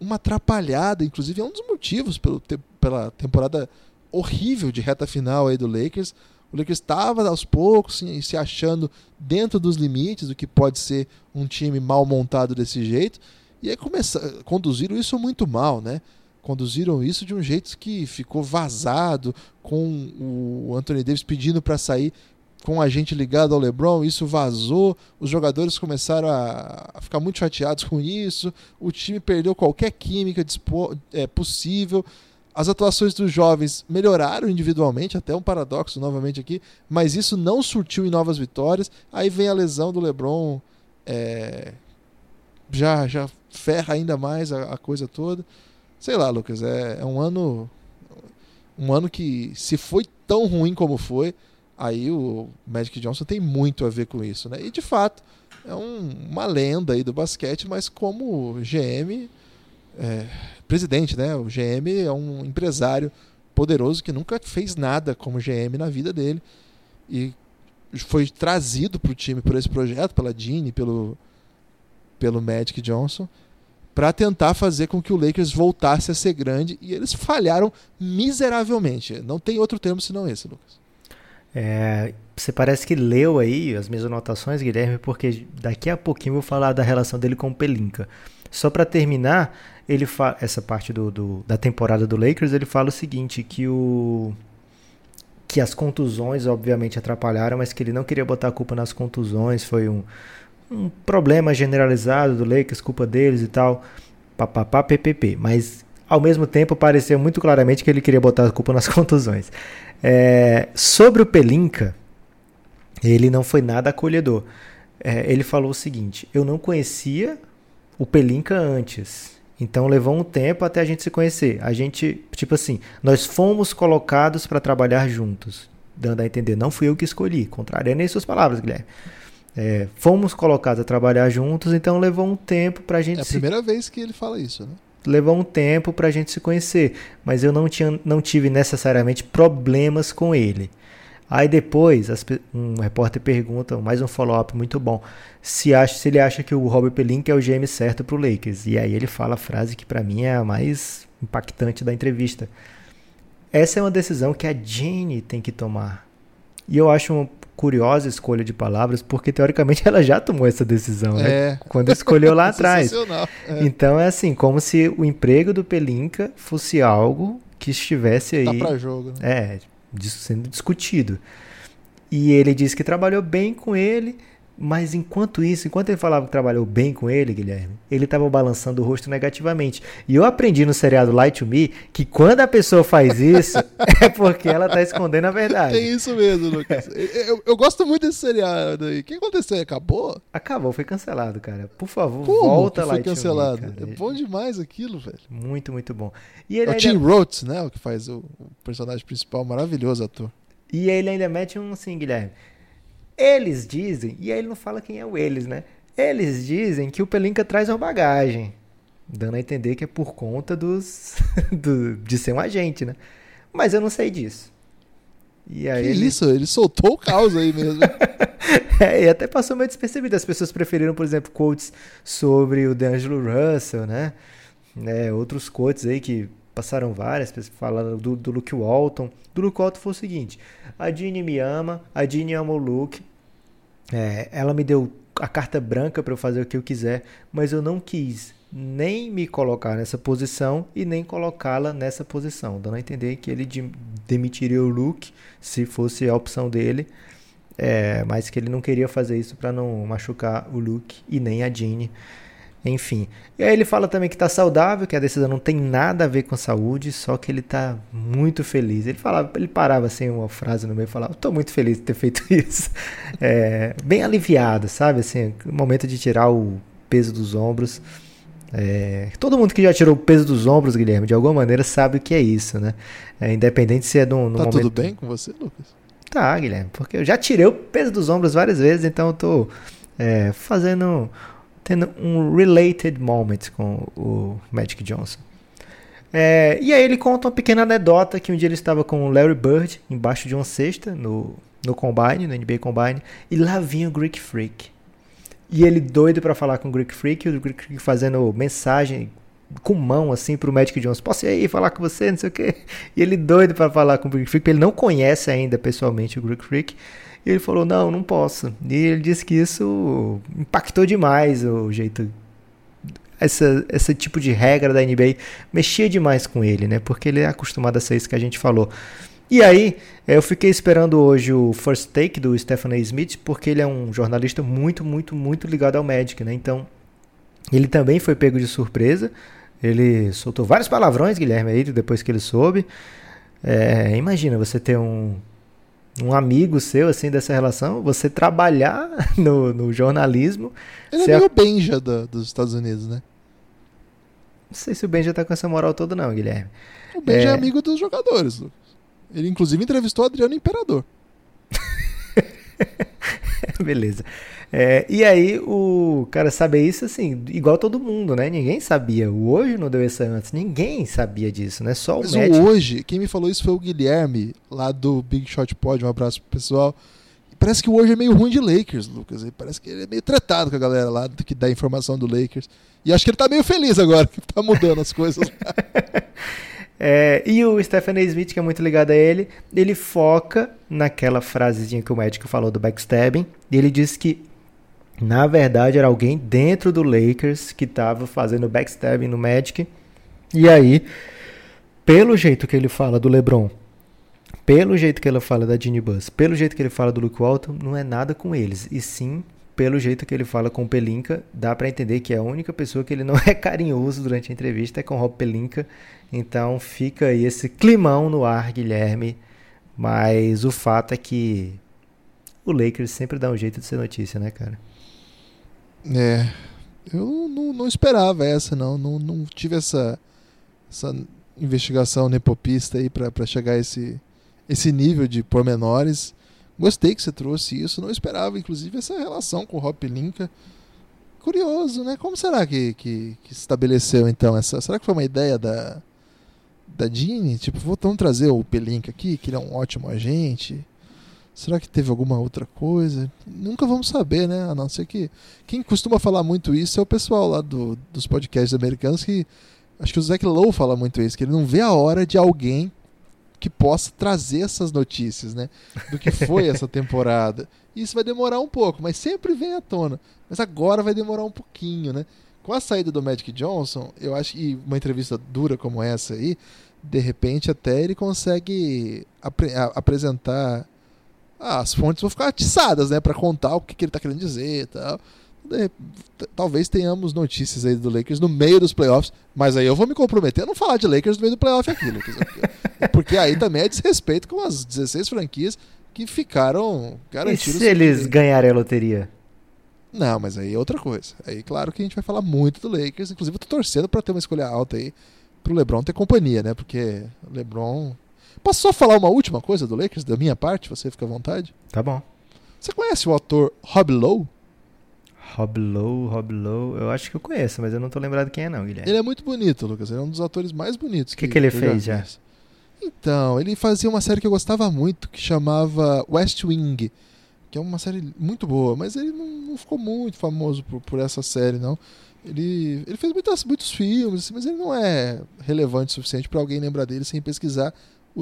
uma atrapalhada, inclusive é um dos motivos pelo, pela temporada horrível de reta final aí do Lakers. O Lakers estava aos poucos se, se achando dentro dos limites do que pode ser um time mal montado desse jeito. E aí começar, conduziram isso muito mal, né? Conduziram isso de um jeito que ficou vazado, com o Anthony Davis pedindo para sair com a gente ligado ao LeBron, isso vazou, os jogadores começaram a, a ficar muito chateados com isso, o time perdeu qualquer química é, possível. As atuações dos jovens melhoraram individualmente, até um paradoxo novamente aqui, mas isso não surtiu em novas vitórias. Aí vem a lesão do LeBron, é, já, já ferra ainda mais a, a, coisa toda. Sei lá, Lucas, é, é um ano um ano que se foi tão ruim como foi, Aí o Magic Johnson tem muito a ver com isso, né? E de fato é um, uma lenda aí do basquete, mas como GM, é, presidente, né? O GM é um empresário poderoso que nunca fez nada como GM na vida dele e foi trazido para o time por esse projeto, pela Jeanne, pelo pelo Magic Johnson, para tentar fazer com que o Lakers voltasse a ser grande e eles falharam miseravelmente. Não tem outro termo senão esse, Lucas. É, você parece que leu aí as minhas anotações, Guilherme, porque daqui a pouquinho eu vou falar da relação dele com o Pelinka. Só para terminar, ele essa parte do, do, da temporada do Lakers, ele fala o seguinte, que o que as contusões obviamente atrapalharam, mas que ele não queria botar a culpa nas contusões, foi um, um problema generalizado do Lakers, culpa deles e tal, papapá, ppp. Mas ao mesmo tempo pareceu muito claramente que ele queria botar a culpa nas contusões. É, sobre o Pelinka, ele não foi nada acolhedor. É, ele falou o seguinte: eu não conhecia o Pelinka antes. Então levou um tempo até a gente se conhecer. A gente, tipo assim, nós fomos colocados para trabalhar juntos. Dando a entender, não fui eu que escolhi. Contrariando nem suas palavras, Guilherme. É, fomos colocados a trabalhar juntos, então levou um tempo para a gente. É a se... primeira vez que ele fala isso, né? levou um tempo pra gente se conhecer, mas eu não, tinha, não tive necessariamente problemas com ele. Aí depois as, um repórter pergunta, mais um follow-up muito bom, se, acha, se ele acha que o Robert Pelinka é o GM certo pro Lakers. E aí ele fala a frase que para mim é a mais impactante da entrevista. Essa é uma decisão que a Jane tem que tomar. E eu acho uma curiosa escolha de palavras, porque teoricamente ela já tomou essa decisão, né? É. Quando escolheu lá atrás. É. Então é assim, como se o emprego do Pelinka fosse algo que estivesse aí. Tá pra jogo. Né? É, sendo discutido. E ele disse que trabalhou bem com ele, mas enquanto isso, enquanto ele falava que trabalhou bem com ele, Guilherme, ele estava balançando o rosto negativamente. E eu aprendi no seriado Light to Me que quando a pessoa faz isso, é porque ela tá escondendo a verdade. Tem isso mesmo, Lucas. Eu, eu- gosto muito desse seriado aí. O que aconteceu? Acabou? Acabou, foi cancelado, cara. Por favor, Como volta que foi Light Me, cancelado? cara. é bom demais aquilo, velho. Muito, muito bom. E É ele, o Tim Roth, né? O que faz o personagem principal, maravilhoso ator. e ele ainda mete um assim, Guilherme. Eles dizem, e aí ele não fala quem é o eles, né? Eles dizem que o Pelinka traz uma bagagem, dando a entender que é por conta dos do- de ser um agente, né? Mas eu não sei disso. E aí que ele, isso? Ele soltou o caos aí mesmo. É, e até passou meio despercebido. As pessoas preferiram, por exemplo, quotes sobre o D'Angelo Russell, né? né? Outros quotes aí que passaram várias, pessoas falando do, do Luke Walton. Do Luke Walton foi o seguinte: a Jeannie me ama, a Jeannie ama o Luke. É, ela me deu a carta branca para eu fazer o que eu quiser, mas eu não quis nem me colocar nessa posição e nem colocá-la nessa posição, dando a entender que ele de- demitiria o Luke se fosse a opção dele. É, mas que ele não queria fazer isso para não machucar o Luke e nem a Jeannie. Enfim. E aí ele fala também que tá saudável, que a decisão não tem nada a ver com saúde, só que ele tá muito feliz. Ele falava, ele parava assim uma frase no meio e falava: "Tô muito feliz de ter feito isso". É, bem aliviado, sabe? Assim, o momento de tirar o peso dos ombros. É, todo mundo que já tirou o peso dos ombros, Guilherme, de alguma maneira sabe o que é isso, né? É, independente se é num, num tá momento tudo bem com você, Lucas? Tá, Guilherme, porque eu já tirei o peso dos ombros várias vezes, então eu tô é, fazendo. Tendo um related moment com o Magic Johnson. É, e aí ele conta uma pequena anedota que um dia ele estava com o Larry Bird embaixo de uma cesta no, no Combine, no NBA Combine, e lá vinha o Greek Freak. E ele doido pra falar com o Greek Freak, e o Greek Freak fazendo mensagem com mão assim pro Magic Johnson. Posso ir aí falar com você, não sei o quê. E ele doido pra falar com o Greek Freak, porque ele não conhece ainda pessoalmente o Greek Freak. E ele falou: "Não, não posso". E ele disse que isso impactou demais o jeito essa, esse tipo de regra da NBA mexia demais com ele, né? Porque ele é acostumado a ser isso que a gente falou. E aí, eu fiquei esperando hoje o First Take do Stephen A. Smith, porque ele é um jornalista muito, muito, muito ligado ao Magic, né? Então, ele também foi pego de surpresa. Ele soltou vários palavrões, Guilherme, aí, depois que ele soube. É, imagina você ter um, um amigo seu, assim, dessa relação, você trabalhar no, no jornalismo. Ele é meio Benja da- dos Estados Unidos, né? Não sei se o Ben já tá com essa moral toda, não, Guilherme. O Benja é, É. amigo dos jogadores. Ele, inclusive, entrevistou o Adriano Imperador. Beleza. É, e aí o cara saber isso assim, igual todo mundo, né? Ninguém sabia. O hoje não deu essa antes. Ninguém sabia disso, né? Só o Mas Magic. o hoje, quem me falou isso foi o Guilherme, lá do Big Shot Pod. Um abraço pro pessoal. Parece que o hoje é meio ruim de Lakers, Lucas. Ele parece que ele é meio tretado com a galera lá do que dá informação do Lakers. E acho que ele tá meio feliz agora, que tá mudando as coisas. É, e o Stephen A. Smith, que é muito ligado a ele, ele foca naquela frasezinha que o Magic falou do backstabbing. E ele diz que, na verdade, era alguém dentro do Lakers que estava fazendo backstabbing no Magic. E aí, pelo jeito que ele fala do LeBron, pelo jeito que ele fala da Ginny Bus, pelo jeito que ele fala do Luke Walton, não é nada com eles. E sim, pelo jeito que ele fala com o Pelinka, dá pra entender que a única pessoa que ele não é carinhoso durante a entrevista é com o Rob Pelinka. Então fica aí esse climão no ar, Guilherme. Mas o fato é que o Lakers sempre dá um jeito de ser notícia, né, cara? É. Eu não, não esperava essa, não. Não, não tive essa, essa investigação nepopista aí pra chegar a esse, esse nível de pormenores. Gostei que você trouxe isso. Não esperava, inclusive, essa relação com o Rob Linka. curioso, né? Como será que, que, que se estabeleceu então essa? Será que foi uma ideia da da Jeanne? Tipo, então trazer o Pelinka aqui, que ele é um ótimo agente. Será que teve alguma outra coisa? Nunca vamos saber, né? A não ser que. Quem costuma falar muito isso é o pessoal lá do, dos podcasts americanos que. Acho que o Zack Lowe fala muito isso, que ele não vê a hora de alguém que possa trazer essas notícias, né? Do que foi essa temporada. Isso vai demorar um pouco, mas sempre vem à tona. Mas agora vai demorar um pouquinho, né? Com a saída do Magic Johnson, eu acho que uma entrevista dura como essa aí, de repente até ele consegue apre apresentar. Ah, as fontes vão ficar atiçadas, né? para contar o que, que ele tá querendo dizer e tal. Talvez tenhamos notícias aí do Lakers no meio dos playoffs, mas aí eu vou me comprometer a não falar de Lakers no meio do playoff aqui, Lucas. Porque aí também é desrespeito com as 16 franquias que ficaram garantidas. E se eles ganharem a loteria? Não, mas aí é outra coisa. Aí, claro que a gente vai falar muito do Lakers. Inclusive, eu tô torcendo para ter uma escolha alta aí pro LeBron ter companhia, né? Porque o LeBron. Posso só falar uma última coisa do Lakers, da minha parte? Você fica à vontade? Tá bom. Você conhece o autor Rob Lowe? Rob Lowe, Rob Lowe, eu acho que eu conheço, mas eu não tô lembrado quem é não, Guilherme. Ele é muito bonito, Lucas. Ele é um dos atores mais bonitos. O que, que, que, ele fez já? Então, ele fazia uma série que eu gostava muito, que chamava West Wing, que é uma série muito boa, mas ele não, não ficou muito famoso por, por essa série, não. Ele, ele fez muitas, muitos filmes, mas ele não é relevante o suficiente para alguém lembrar dele sem pesquisar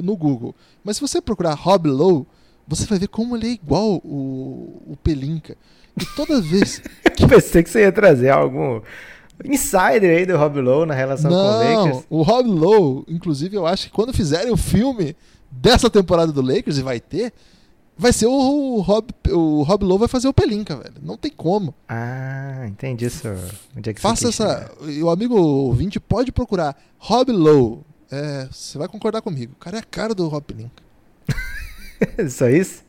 no Google. Mas se você procurar Rob Lowe, você vai ver como ele é igual o, o Pelinka. E toda vez. que... Pensei que você ia trazer algum insider aí do Rob Lowe na relação não, com o Lakers. O Rob Lowe, inclusive, eu acho que quando fizerem o filme dessa temporada do Lakers, e vai ter, vai ser o Rob, o Rob Lowe vai fazer o Pelinka, velho. Não tem como. Ah, entendi isso. Onde é que Faça essa. E o amigo ouvinte pode procurar Rob Lowe. É, você vai concordar comigo. O cara é a cara do Rob Pelinka. Só isso?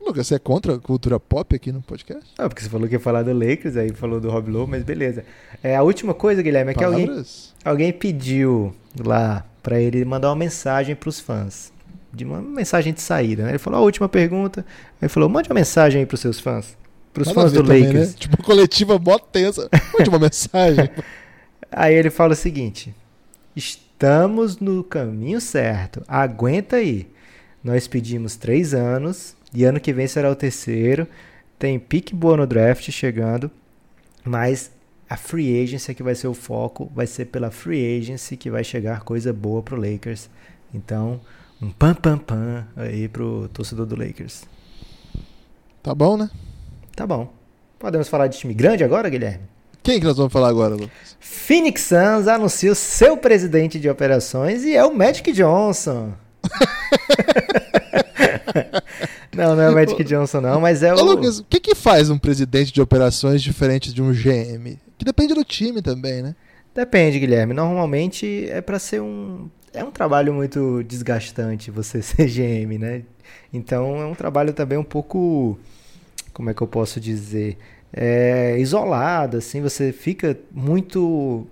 Lucas, você é contra a cultura pop aqui no podcast? Não, porque você falou que ia falar do Lakers, aí falou do Rob Lowe, mas beleza. É, a última coisa, Guilherme, é que alguém, alguém pediu lá para ele mandar uma mensagem para os fãs de uma mensagem de saída. Né? Ele falou a última pergunta, ele falou, mande uma mensagem aí pros seus fãs. Pros Nada fãs do também, Lakers. Né? Tipo, coletiva mó tensa. Mande uma mensagem. aí ele fala o seguinte: estamos no caminho certo. Aguenta aí. Nós pedimos três anos e ano que vem será o terceiro. Tem pique boa no draft chegando, mas a free agency é que vai ser o foco. Vai ser pela free agency que vai chegar coisa boa pro Lakers. Então, um pam pam pam aí pro torcedor do Lakers. Tá bom, né? Tá bom. Podemos falar de time grande agora, Guilherme? Quem que nós vamos falar agora, Lucas? Phoenix Suns anuncia seu presidente de operações e é o Magic Johnson. não, não é o Magic Johnson não, mas é o... Ô, Lucas, o que que faz um presidente de operações diferente de um GM? Que depende do time também, né? Depende, Guilherme. Normalmente é para ser um é um trabalho muito desgastante você ser GM, né? Então é um trabalho também um pouco, como é que eu posso dizer, é, isolado, assim, você fica muito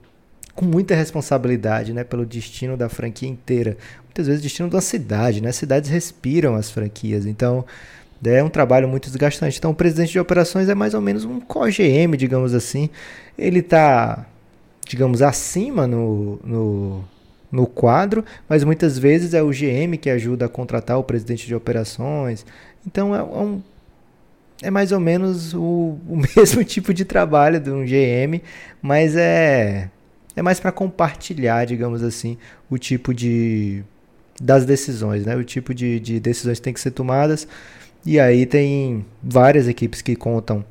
com muita responsabilidade, né, pelo destino da franquia inteira. Muitas vezes destino da cidade, né? Cidades respiram as franquias, então é um trabalho muito desgastante. Então o presidente de operações é mais ou menos um co-GM, digamos assim. Ele está, digamos, acima no, no no quadro, mas muitas vezes é o GM que ajuda a contratar o presidente de operações. Então é um, é mais ou menos o, o, mesmo tipo de trabalho de um GM, mas é, é mais para compartilhar, digamos assim, o tipo de das decisões, né? O tipo de, de decisões que tem que ser tomadas. E aí tem várias equipes que contam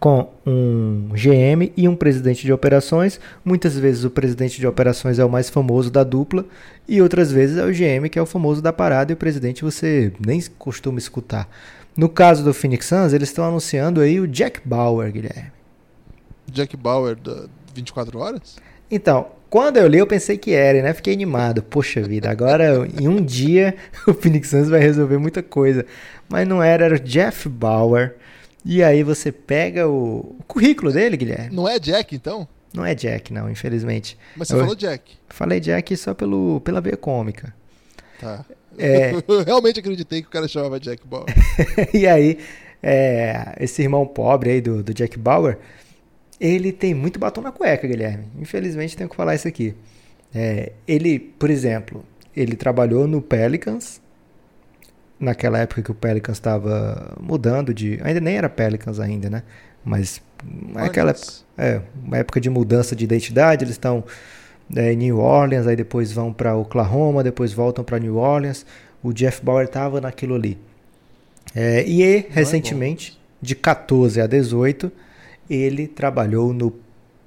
com um GM e um presidente de operações. Muitas vezes o presidente de operações é o mais famoso da dupla e outras vezes é o GM que é o famoso da parada e o presidente você nem costuma escutar. No caso do Phoenix Suns, eles estão anunciando aí o Jack Bauer, Guilherme. Jack Bauer da 24 horas? Então, quando eu li, eu pensei que era, né? Fiquei animado. Poxa vida, agora em um dia o Phoenix Suns vai resolver muita coisa. Mas não era, era o Jeff Bauer e aí você pega o, o currículo dele, Guilherme. Não é Jack, então? Não é Jack, não, infelizmente. Mas você eu falou Jack. Falei Jack só pelo, pela veia cômica. Tá. É... eu realmente acreditei que o cara chamava Jack Bauer. e aí, é, esse irmão pobre aí do, do Jack Bauer ele tem muito batom na cueca, Guilherme. Infelizmente tenho que falar isso aqui. É, ele, por exemplo, ele trabalhou no Pelicans, naquela época que o Pelicans estava mudando de. Ainda nem era Pelicans ainda, né? Mas naquela é, uma época de mudança de identidade, eles estão é, New Orleans, aí depois vão para Oklahoma, depois voltam para New Orleans. O Jeff Bauer estava naquilo ali. É, e é recentemente, de 14 a 18, ele trabalhou no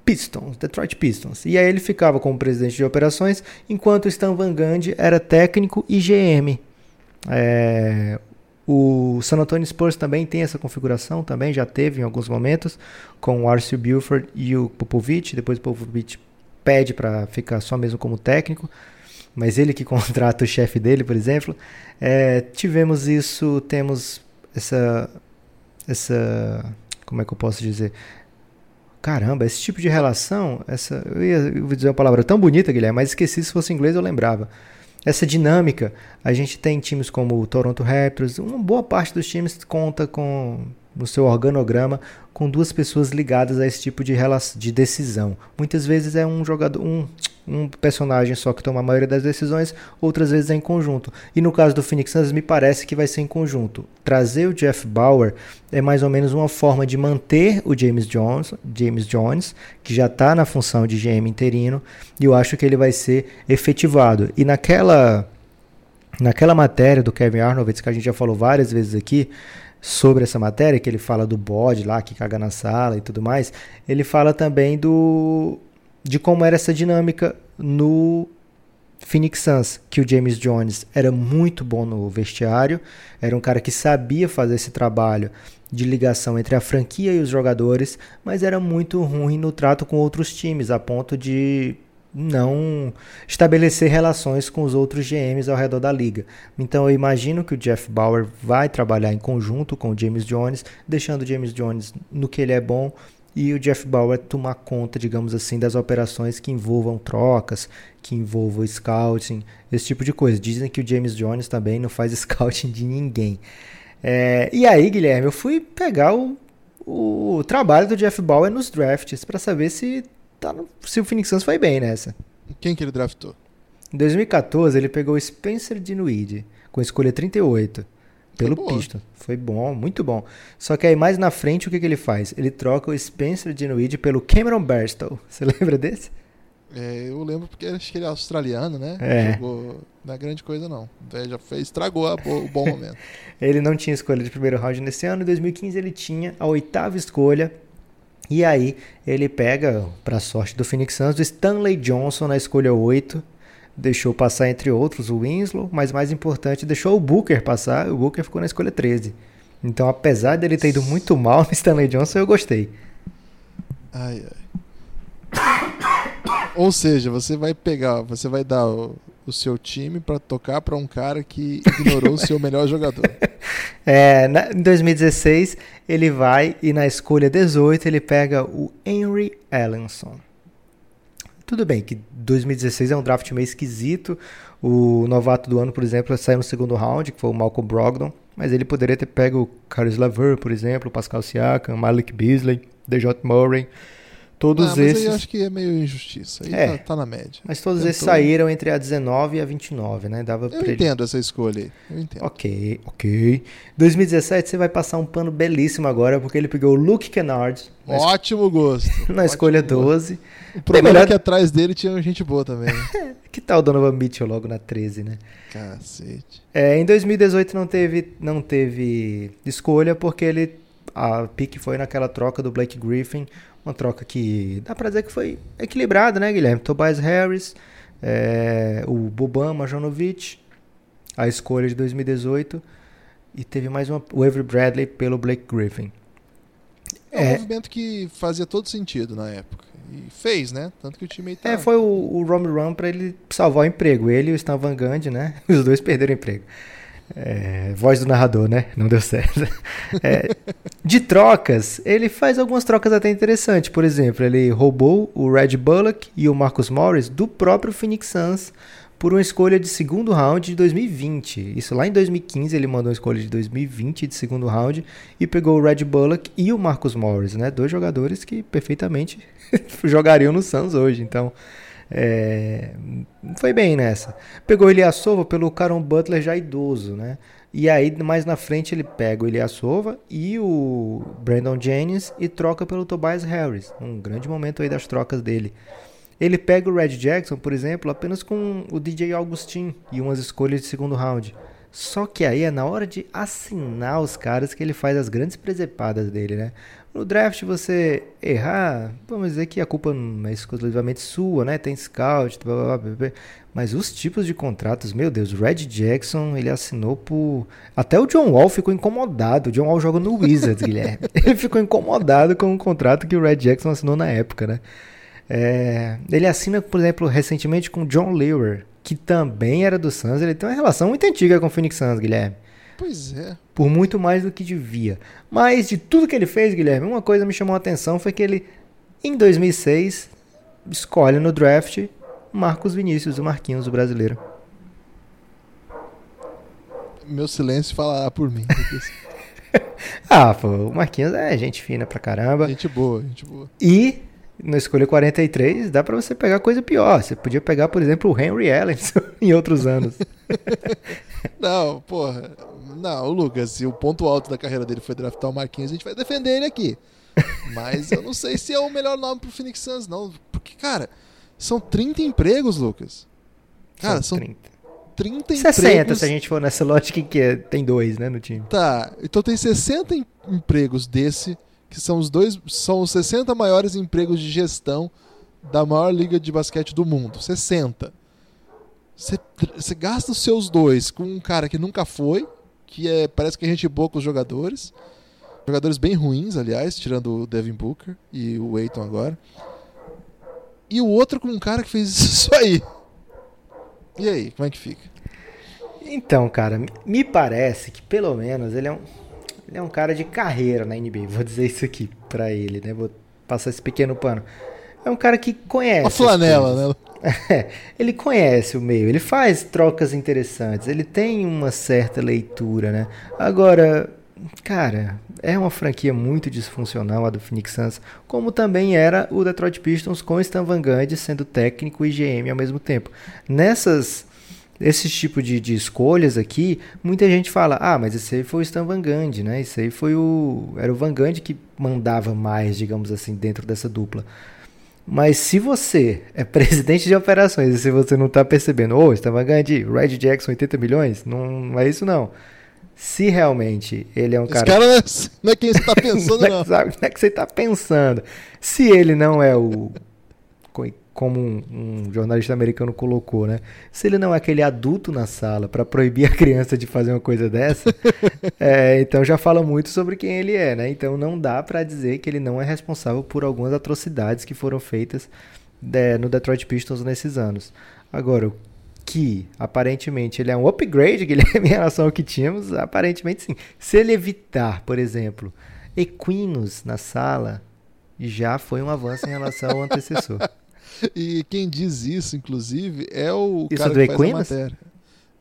Pistons, Detroit Pistons. E aí ele ficava como presidente de operações, enquanto Stan Van Gundy era técnico e GM. É, o San Antonio Spurs também tem essa configuração, também já teve em alguns momentos, com o Arce Buford e o Popovich. Depois o Popovich pede para ficar só mesmo como técnico, mas ele que contrata o chefe dele, por exemplo. É, tivemos isso, temos essa, essa, como é que eu posso dizer? Caramba, esse tipo de relação, essa, eu ia, eu vou dizer uma palavra tão bonita, Guilherme, mas esqueci se fosse inglês eu lembrava essa dinâmica. A gente tem times como o Toronto Raptors, uma boa parte dos times conta com no seu organograma com duas pessoas ligadas a esse tipo de, de decisão. Muitas vezes é um jogador, um, um personagem só que toma a maioria das decisões, outras vezes é em conjunto. E no caso do Phoenix Suns, me parece que vai ser em conjunto. Trazer o Jeff Bauer é mais ou menos uma forma de manter o James Jones, James Jones, que já está na função de GM interino, e eu acho que ele vai ser efetivado. E naquela naquela matéria do Kevin Arnovitz que a gente já falou várias vezes aqui, sobre essa matéria, que ele fala do bode lá que caga na sala e tudo mais, ele fala também do de como era essa dinâmica no Phoenix Suns, que o James Jones era muito bom no vestiário, era um cara que sabia fazer esse trabalho de ligação entre a franquia e os jogadores, mas era muito ruim no trato com outros times, a ponto de não estabelecer relações com os outros GMs ao redor da liga. Então eu imagino que o Jeff Bauer vai trabalhar em conjunto com o James Jones, deixando o James Jones no que ele é bom e o Jeff Bauer tomar conta, digamos assim, das operações que envolvam trocas, que envolvam scouting, esse tipo de coisa. Dizem que o James Jones também não faz scouting de ninguém. É, e aí, Guilherme, eu fui pegar o, o trabalho do Jeff Bauer nos drafts para saber se tá no, se o Phoenix Suns foi bem nessa. Quem que ele draftou? Em 2014, ele pegou o Spencer Dinwiddie com escolha 38 pelo Pistons. Foi bom, muito bom. Só que aí mais na frente, o que, que ele faz? Ele troca o Spencer Dinwiddie pelo Cameron Barstow. Você lembra desse? É, eu lembro porque acho que ele é australiano, né? É. Jogou, não é grande coisa não. Então, já fez, estragou a, o bom momento. ele não tinha escolha de primeiro round nesse ano. Em 2015 ele tinha a oitava escolha e aí ele pega, para sorte do Phoenix Suns, o Stanley Johnson na escolha 8. Deixou passar entre outros o Winslow, mas mais importante, deixou o Booker passar. O Booker ficou na escolha 13. Então, apesar dele ter ido muito mal no Stanley Johnson, eu gostei. Ai, ai. Ou seja, você vai pegar, você vai dar o, o seu time para tocar para um cara que ignorou o seu melhor jogador. É, na, em 2016, ele vai e na escolha 18 ele pega o Henry Ellenson. Tudo bem que 2016 é um draft meio esquisito. O novato do ano, por exemplo, saiu no segundo round, que foi o Malcolm Brogdon. Mas ele poderia ter pego o Caris Laver, por exemplo, Pascal Siakam, Malik Beasley, DJ Murray. Todos ah, mas esses. Eu acho que é meio injustiça. Aí é, tá, tá, na média. Mas todos Tentou... esses saíram entre a 19 e a 29, né? Dava eu entendo ele... essa escolha aí. Eu entendo. Ok, ok. 2017 você vai passar um pano belíssimo agora, porque ele pegou o Luke Kennard. Ótimo gosto. na Ótimo escolha gosto. 12. O problema melhor... é que atrás dele tinha gente boa também. Né? que tal o Donovan Mitchell logo na 13, né? Cacete. É, em 2018 não teve, não teve escolha, porque ele. A pique foi naquela troca do Blake Griffin uma troca que dá pra dizer que foi equilibrada, né, Guilherme? Tobias Harris, é, o Boban Marjanovic, a escolha de 2018 e teve mais uma, o Avery Bradley pelo Blake Griffin. É um é, movimento que fazia todo sentido na época. E fez, né? Tanto que o time aí tá... É, foi o, o Rom Run pra ele salvar o emprego. Ele e o Stan Van Gundy, né? Os dois perderam o emprego. É, voz do narrador, né? Não deu certo. É, de trocas, ele faz algumas trocas até interessantes. Por exemplo, ele roubou o Red Bullock e o Marcus Morris do próprio Phoenix Suns por uma escolha de segundo round de 2020. Isso lá em 2015 ele mandou uma escolha de 2020 de segundo round e pegou o Red Bullock e o Marcus Morris, né? Dois jogadores que perfeitamente jogariam no Suns hoje. Então, é, foi bem nessa. Pegou ele Sova pelo Caron Butler já idoso, né? E aí, mais na frente, ele pega o Ilyasova e o Brandon Jennings e troca pelo Tobias Harris. Um grande momento aí das trocas dele. Ele pega o Red Jackson, por exemplo, apenas com o DJ Augustin e umas escolhas de segundo round. Só que aí é na hora de assinar os caras que ele faz as grandes presepadas dele, né? No draft você errar, vamos dizer que a culpa não é exclusivamente sua, né? Tem scout, blá, blá, blá, blá, mas os tipos de contratos, meu Deus, o Red Jackson, ele assinou por... Até o John Wall ficou incomodado, o John Wall joga no Wizards, Guilherme. Ele ficou incomodado com o contrato que o Red Jackson assinou na época, né? É... Ele assina, por exemplo, recentemente com o John Lewer, que também era do Suns, ele tem uma relação muito antiga com o Phoenix Suns, Guilherme. Pois é. Por muito mais do que devia. Mas de tudo que ele fez, Guilherme, uma coisa me chamou a atenção foi que ele, em 2006, escolhe no draft Marcos Vinícius, o Marquinhos, o brasileiro. Meu silêncio falará por mim. ah, pô, o Marquinhos é gente fina pra caramba. Gente boa, gente boa. E na escolha 43, dá para você pegar coisa pior. Você podia pegar, por exemplo, o Henry Ellenson em outros anos. não, porra. Não, Lucas, se o ponto alto da carreira dele foi draftar o Marquinhos, a gente vai defender ele aqui. Mas eu não sei se é o melhor nome pro Phoenix Suns, não. Porque, cara, são 30 empregos, Lucas. Cara, são, são 30. 30 60, empregos. se a gente for nessa lógica que é, tem dois, né, no time. Tá, então tem 60 empregos desse, que são os dois, são os 60 maiores empregos de gestão da maior liga de basquete do mundo. 60. Você gasta os seus dois com um cara que nunca foi, que é, parece que é gente boa com os jogadores. Jogadores bem ruins, aliás, tirando o Devin Booker e o Aiton agora. E o outro com um cara que fez isso aí. E aí, como é que fica? Então, cara, me parece que pelo menos ele é um, ele é um cara de carreira na NBA. Vou dizer isso aqui pra ele, né? Vou passar esse pequeno pano. É um cara que conhece. Uma flanela, né? É, ele conhece o meio, ele faz trocas interessantes, ele tem uma certa leitura, né? Agora, cara, é uma franquia muito disfuncional a do Phoenix Suns, como também era o Detroit Pistons com Stan Van Gundy sendo técnico e GM ao mesmo tempo. Nessas esse tipo de, de escolhas aqui, muita gente fala: "Ah, mas esse aí foi o Stan Van Gundy, né? Esse aí foi o era o Van Gundy que mandava mais, digamos assim, dentro dessa dupla". Mas se você é presidente de operações e se você não está percebendo, ô, oh, estava ganhando de Red Jackson 80 milhões, não, não, é isso não. Se realmente ele é um Esse cara. cara não é, não é quem você está pensando, não. não. não é que você está pensando. Se ele não é o como um, um, jornalista americano colocou, né? Se ele não é aquele adulto na sala para proibir a criança de fazer uma coisa dessa, é, então já fala muito sobre quem ele é, né? Então não dá para dizer que ele não é responsável por algumas atrocidades que foram feitas de, é, no Detroit Pistons nesses anos. Agora, que aparentemente ele é um upgrade, Guilherme, em relação ao que tínhamos, aparentemente sim. Se ele evitar, por exemplo, equinos na sala, já foi um avanço em relação ao antecessor. E quem diz isso, inclusive, é o isso cara do que faz Equinos? a matéria.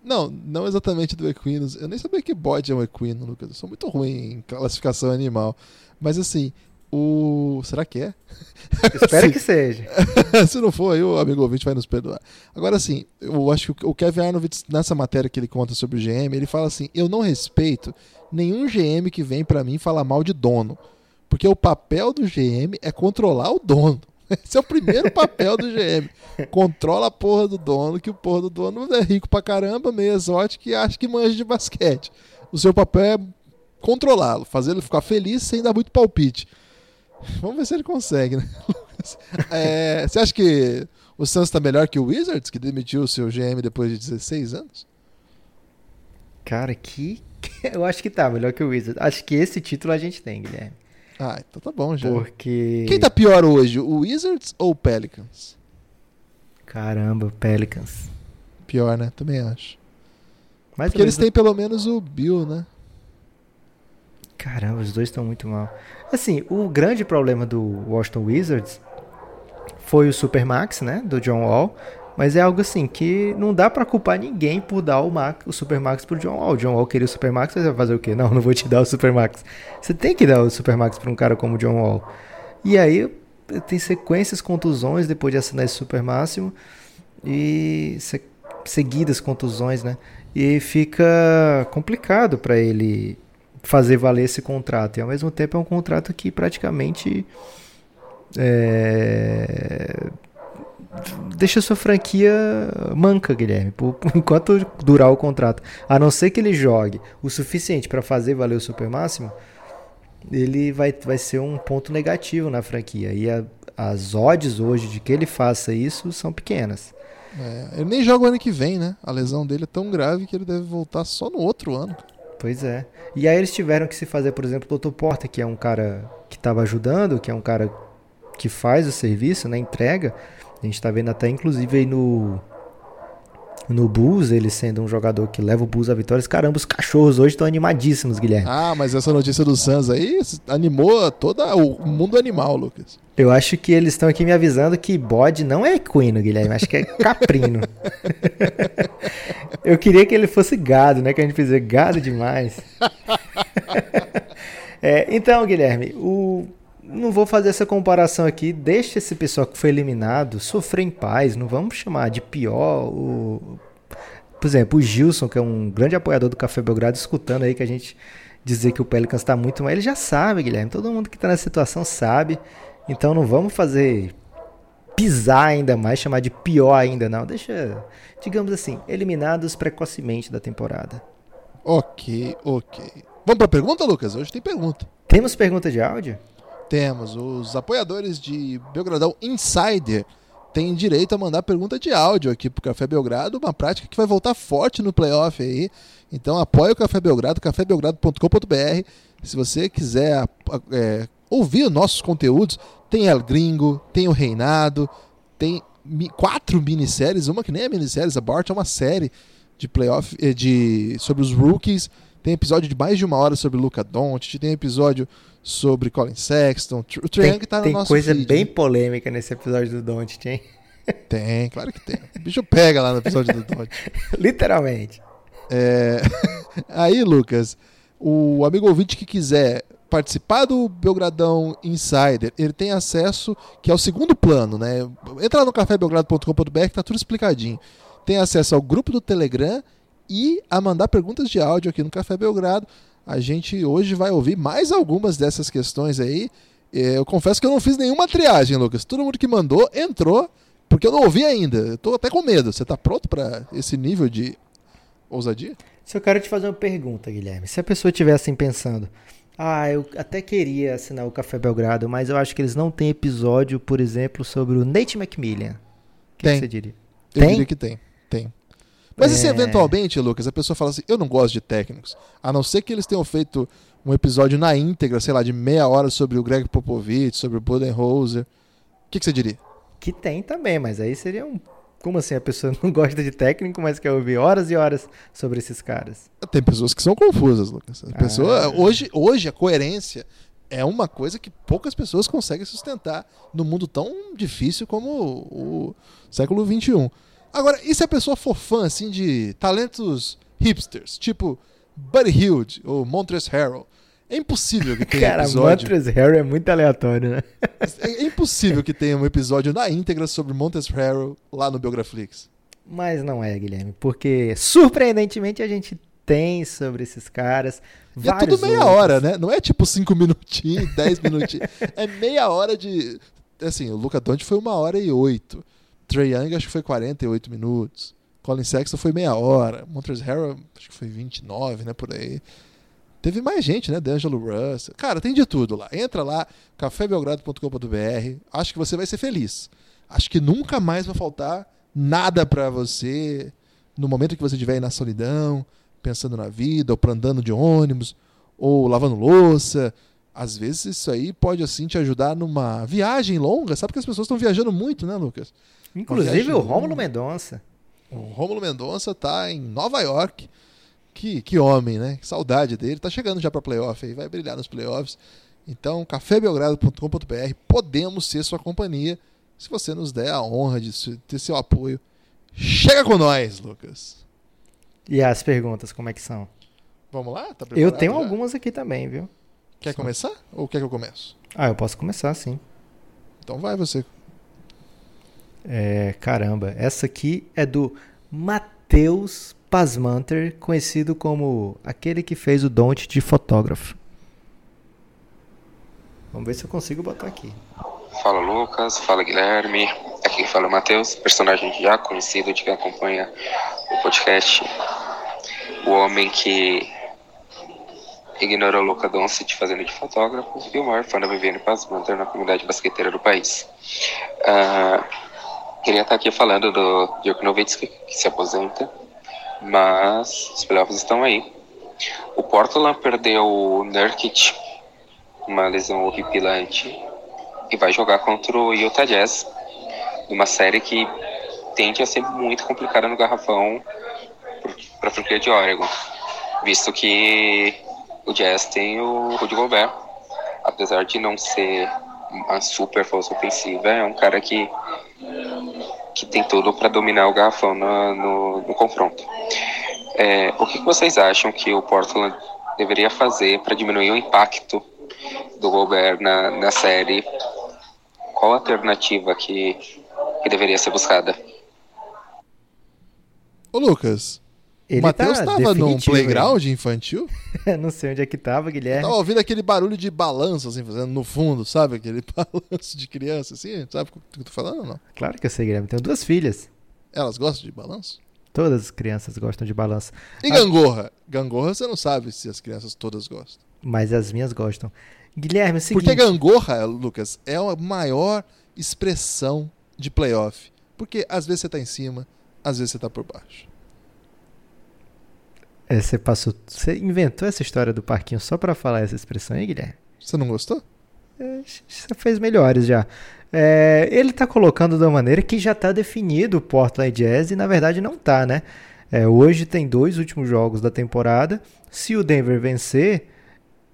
Não, não exatamente do Equinos. Eu nem sabia que bode é um equino, Lucas. Eu sou muito ruim em classificação animal. Mas assim, o. Será que é? Espero que seja. Se não for, aí o amigo ouvinte vai nos perdoar. Agora, assim, eu acho que o Kevin Arnovitz, nessa matéria que ele conta sobre o GM, ele fala assim: eu não respeito nenhum GM que vem para mim falar mal de dono. Porque o papel do GM é controlar o dono. Esse é o primeiro papel do GM. Controla a porra do dono, que o porra do dono é rico pra caramba, meio exótico e acha que manja de basquete. O seu papel é controlá-lo, fazer ele ficar feliz sem dar muito palpite. Vamos ver se ele consegue, né? É, você acha que o Suns está melhor que o Wizards, que demitiu o seu GM depois de 16 anos? Cara, que. Eu acho que tá melhor que o Wizards. Acho que esse título a gente tem, Guilherme. Ah, então tá bom já. Porque. Quem tá pior hoje, o Wizards ou o Pelicans? Caramba, Pelicans. Pior, né? Também acho. Mais Porque eles têm pelo menos o Bill, né? Caramba, os dois estão muito mal. Assim, o grande problema do Washington Wizards foi o Supermax, né? Do John Wall. Mas é algo assim que não dá para culpar ninguém por dar o, Max, o Supermax pro John Wall. O John Wall queria o Supermax, você vai fazer o quê? Não, não vou te dar o Supermax. Você tem que dar o Supermax para um cara como o John Wall. E aí tem sequências contusões depois de assinar esse Super Máximo e se, seguidas contusões, né? E fica complicado para ele fazer valer esse contrato. E ao mesmo tempo é um contrato que praticamente é, deixa sua franquia manca, Guilherme, por, enquanto durar o contrato. A não ser que ele jogue o suficiente para fazer valer o super máximo, ele vai, vai ser um ponto negativo na franquia. E a, as odds hoje de que ele faça isso são pequenas. É, ele nem joga o ano que vem, né? A lesão dele é tão grave que ele deve voltar só no outro ano. Pois é. E aí eles tiveram que se fazer, por exemplo, o Dr. Porter, que é um cara que estava ajudando, que é um cara que faz o serviço, né? Entrega. A gente está vendo até inclusive aí no no Bulls, ele sendo um jogador que leva o Bulls a vitórias. Caramba, os cachorros hoje estão animadíssimos, Guilherme. Ah, mas essa notícia do Suns aí animou todo o mundo animal, Lucas. Eu acho que eles estão aqui me avisando que bode não é equino, Guilherme, acho que é caprino. Eu queria que ele fosse gado, né? Que a gente fizer gado demais. é, então, Guilherme, o não vou fazer essa comparação aqui. Deixa esse pessoal que foi eliminado sofrer em paz. Não vamos chamar de pior o. Por exemplo, o Gilson, que é um grande apoiador do Café Belgrado, escutando aí que a gente dizer que o Pelicans está muito mal. Ele já sabe, Guilherme. Todo mundo que está nessa situação sabe. Então não vamos fazer pisar ainda mais, chamar de pior ainda, não. Deixa, digamos assim, eliminados precocemente da temporada. Ok, ok. Vamos para a pergunta, Lucas? Hoje tem pergunta. Temos pergunta de áudio? Temos. Os apoiadores de Belgradão Insider têm direito a mandar pergunta de áudio aqui pro Café Belgrado, uma prática que vai voltar forte no playoff aí. Então apoie o Café Belgrado, cafébelgrado.com.br. Se você quiser é, ouvir nossos conteúdos, tem El Gringo, tem o Reinado, tem quatro minisséries, uma que nem é minissérie, a Bart é uma série de playoff eh, de sobre os rookies. Tem episódio de mais de uma hora sobre Luca Doncic, tem episódio sobre Colin Sexton. O Triangle tá no tem nosso coisa feed. bem polêmica nesse episódio do Doncic, hein? Tem, claro que tem. O bicho pega lá no episódio do Doncic. Literalmente. É... Aí, Lucas, o amigo ouvinte que quiser participar do Belgradão Insider, ele tem acesso, que é o segundo plano, né? Entra lá no cafébelgrado.com.br que tá tudo explicadinho. Tem acesso ao grupo do Telegram e a mandar perguntas de áudio aqui no Café Belgrado. A gente hoje vai ouvir mais algumas dessas questões aí. É, eu confesso que eu não fiz nenhuma triagem, Lucas. Todo mundo que mandou entrou, porque eu não ouvi ainda. Eu tô até com medo. Você tá pronto para esse nível de ousadia? Se eu quero te fazer uma pergunta, Guilherme. Se a pessoa estiver assim pensando, ah, eu até queria assinar o Café Belgrado, mas eu acho que eles não têm episódio, por exemplo, sobre o Nate McMillan. O que, Tem. que você diria? Eu Tem? diria que tem. Tem. Mas e se É. eventualmente, Lucas, a pessoa fala assim, eu não gosto de técnicos, a não ser que eles tenham feito um episódio na íntegra, sei lá, de meia hora sobre o Greg Popovich, sobre o Budenholzer, o que, que você diria? Que tem também, mas aí seria um. Como assim? A pessoa não gosta de técnico, mas quer ouvir horas e horas sobre esses caras. Tem pessoas que são confusas, Lucas. A pessoa, Ah. hoje, hoje a coerência é uma coisa que poucas pessoas conseguem sustentar no mundo tão difícil como o, o século XXI. Agora, e se a pessoa for fã assim de talentos hipsters, tipo Buddy Hilde ou Montrezl Harrell? É impossível que tenha Cara, episódio. Montrezl Harrell é muito aleatório, né? É impossível que tenha um episódio na íntegra sobre Montrezl Harrell lá no Biograflix. Mas não é, Guilherme, porque surpreendentemente a gente tem sobre esses caras. E é tudo meia outros. hora, né? Não é tipo cinco minutinhos, dez minutinhos. É meia hora de. Assim, o Luca Doncic foi uma hora e oito. Trey Young acho que foi 48 minutos. Colin Sexton foi meia hora. Montrezl Harrell acho que foi 29, né? Por aí. Teve mais gente, né? D'Angelo Russell. Cara, tem de tudo lá. Entra lá, cafébelgrado.com.br. Acho que você vai ser feliz. Acho que nunca mais vai faltar nada pra você no momento que você estiver aí na solidão, pensando na vida, ou andando de ônibus, ou lavando louça. Às vezes isso aí pode assim te ajudar numa viagem longa. Sabe que as pessoas estão viajando muito, né, Lucas? Inclusive o Rômulo. Mendonça. O Rômulo Mendonça tá em Nova York. Que, que homem, né? Que saudade dele. Tá chegando já para playoff aí, vai brilhar nos playoffs. Então, cafébelgrado.com.br, podemos ser sua companhia se você nos der a honra de se- ter seu apoio Chega com nós, Lucas. E as perguntas, como é que são? Vamos lá? Tá Eu tenho já? algumas aqui também, viu? Quer começar? Ou quer que eu comece? Ah, eu posso começar sim. Então vai você. É, caramba, essa aqui é do Matheus Pasmanter, conhecido como aquele que fez o Don't de fotógrafo. Vamos ver se eu consigo botar aqui. Fala Lucas, fala Guilherme, aqui fala é Matheus, personagem já conhecido de quem acompanha o podcast. O homem que ignorou o Luca Doncic fazendo de fotógrafo e o maior fã da Viviane Pasmanter na comunidade basqueteira do país. Ah, queria estar aqui falando do Nowitzki, que se aposenta, mas os playoffs estão aí. O Portland perdeu o Nurkic, uma lesão horripilante, e vai jogar contra o Utah Jazz, numa série que tende a ser muito complicada no garrafão para a franquia de Oregon, visto que o Jazz tem o Rudy Gobert, apesar de não ser uma super força ofensiva, é um cara que que tem tudo para dominar o garrafão no, no, no confronto. É, o que vocês acham que o Portland deveria fazer para diminuir o impacto do Gobert na, na série? Qual a alternativa que, que deveria ser buscada? Ô, Lucas, Ele o Matheus tá tava num playground infantil? Não sei onde é que tava, Guilherme. Tava ouvindo aquele barulho de balanço, assim, fazendo no fundo, sabe? Aquele balanço de criança, assim. Sabe o que eu tô falando ou não? Claro que eu sei, Guilherme. Tenho duas filhas. Elas gostam de balanço? Todas as crianças gostam de balanço. E Ah. gangorra? Gangorra você não sabe se as crianças todas gostam. Mas as minhas gostam. Guilherme, é o seguinte. Porque gangorra, Lucas, é a maior expressão de playoff. Porque às vezes você tá em cima, às vezes você tá por baixo. É, você passou. Você inventou essa história do parquinho só pra falar essa expressão aí, Guilherme? Você não gostou? É, Você fez melhores já. É, ele tá colocando da maneira que já tá definido o Portland Jazz e na verdade não tá, né? É, hoje tem dois últimos jogos da temporada. Se o Denver vencer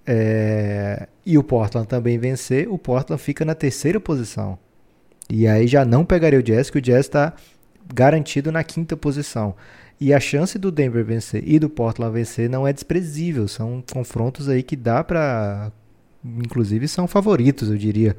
é, e o Portland também vencer, o Portland fica na terceira posição. E aí já não pegaria o Jazz, que o Jazz está garantido na quinta posição. E a chance do Denver vencer e do Portland vencer não é desprezível. São confrontos aí que dá pra. Inclusive são favoritos, eu diria,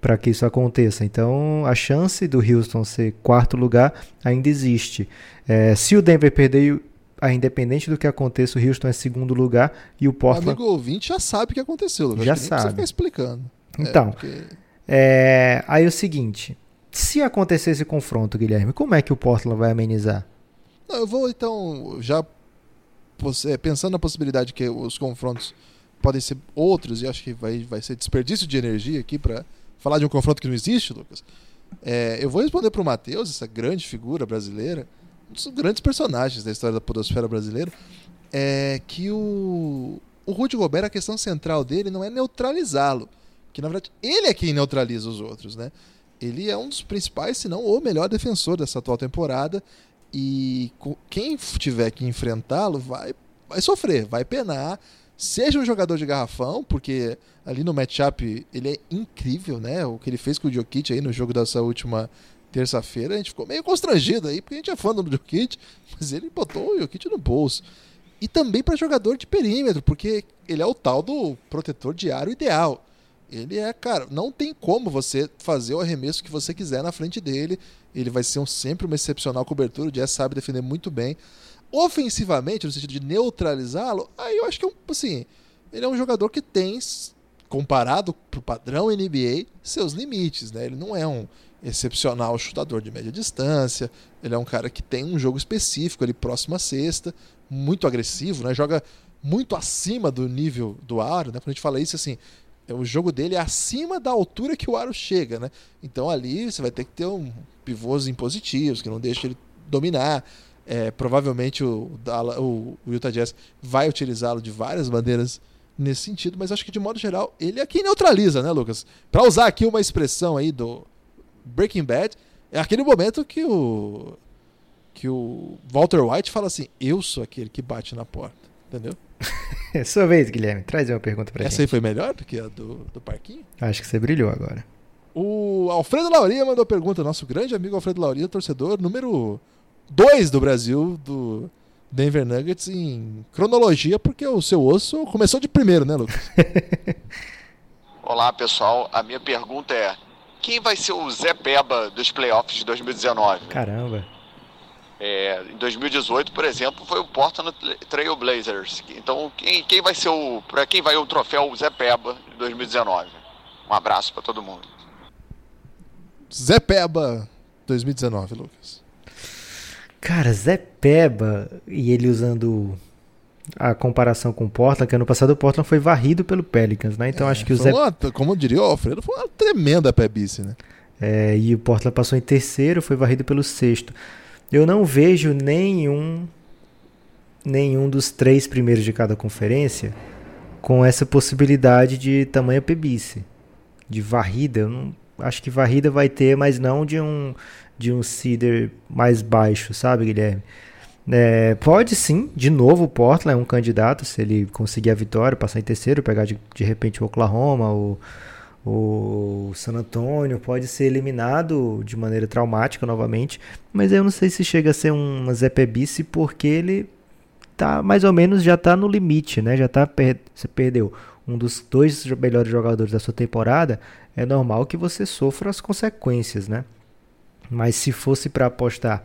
para que isso aconteça. Então a chance do Houston ser quarto lugar ainda existe. É, se o Denver perder, a independente do que aconteça, o Houston é segundo lugar e o O Portland. amigo ouvinte já sabe o que aconteceu, Lucas. Já sabe. ficar explicando. É, Então, porque- é, aí é o seguinte: se acontecer esse confronto, Guilherme, como é que o Portland vai amenizar? Não, eu vou então já é, pensando na possibilidade que os confrontos podem ser outros e acho que vai, vai ser desperdício de energia aqui para falar de um confronto que não existe, Lucas. É, eu vou responder para o Matheus, essa grande figura brasileira, um dos grandes personagens da história da podosfera brasileira, é que o, o Rudy Gobert, a questão central dele não é neutralizá-lo, que na verdade ele é quem neutraliza os outros, né? Ele é um dos principais, se não o melhor defensor dessa atual temporada e quem tiver que enfrentá-lo vai, vai sofrer, vai penar. Seja um jogador de garrafão, porque ali no matchup ele é incrível, né? O que ele fez com o Jokic aí no jogo dessa última terça-feira, a gente ficou meio constrangido aí, porque a gente é fã do Jokic, mas ele botou o Jokic no bolso. E também para jogador de perímetro, porque ele é o tal do protetor diário ideal. Ele é, cara, não tem como você fazer o arremesso que você quiser na frente dele. Ele vai ser um- sempre uma excepcional cobertura. O Jazz sabe defender muito bem. Ofensivamente, no sentido de neutralizá-lo, aí eu acho que é um, assim, ele é um jogador que tem, comparado pro padrão NBA, seus limites, né? Ele não é um excepcional chutador de média distância. Ele é um cara que tem um jogo específico ali próximo à cesta, muito agressivo, né? Joga muito acima do nível do aro, né? Quando a gente fala isso, assim, o jogo dele é acima da altura que o aro chega, né? Então ali você vai ter que ter um pivôs impositivos que não deixa ele dominar. É, provavelmente o, o, o Utah Jazz vai utilizá-lo de várias maneiras nesse sentido, mas acho que de modo geral ele é quem neutraliza, né, Lucas? Para usar aqui uma expressão aí do Breaking Bad, é aquele momento que o que o Walter White fala assim: "Eu sou aquele que bate na porta", entendeu? É sua vez, Guilherme. Traz aí uma pergunta pra Essa gente. aí foi melhor do que a do, do parquinho? Acho que você brilhou agora. O Alfredo Lauria mandou pergunta, nosso grande amigo Alfredo Lauria, torcedor número 2 do Brasil, do Denver Nuggets, em cronologia, porque o seu osso começou de primeiro, né, Lucas? Olá, pessoal. A minha pergunta é: quem vai ser o Zé Peba dos playoffs de 2019? Caramba. É, em 2018, por exemplo, foi o Portland Trail Blazers. Então, quem, quem vai ser o. Para quem vai o troféu Zé Peba de 2019? Um abraço para todo mundo. Zé Peba 2019, Lucas. Cara, Zé Peba, e ele usando a comparação com o Portland, que ano passado o Portland foi varrido pelo Pelicans, né? Então É, acho que o Zé. uma- como diria o Alfredo, foi uma tremenda pebice, né? É, e o Portland passou em terceiro, foi varrido pelo sexto. Eu não vejo nenhum nenhum dos três primeiros de cada conferência com essa possibilidade de tamanha pebice. De varrida, eu não acho que varrida vai ter, mas não de um de um seeder mais baixo, sabe, Guilherme? É, pode sim, de novo o Portland é um candidato, se ele conseguir a vitória, passar em terceiro, pegar de, de repente o Oklahoma, o, o San Antonio, pode ser eliminado de maneira traumática novamente, mas eu não sei se chega a ser um Zé Pebice porque ele tá mais ou menos já tá no limite, né? Já tá você perdeu um dos dois melhores jogadores da sua temporada, é normal que você sofra as consequências, né? Mas se fosse para apostar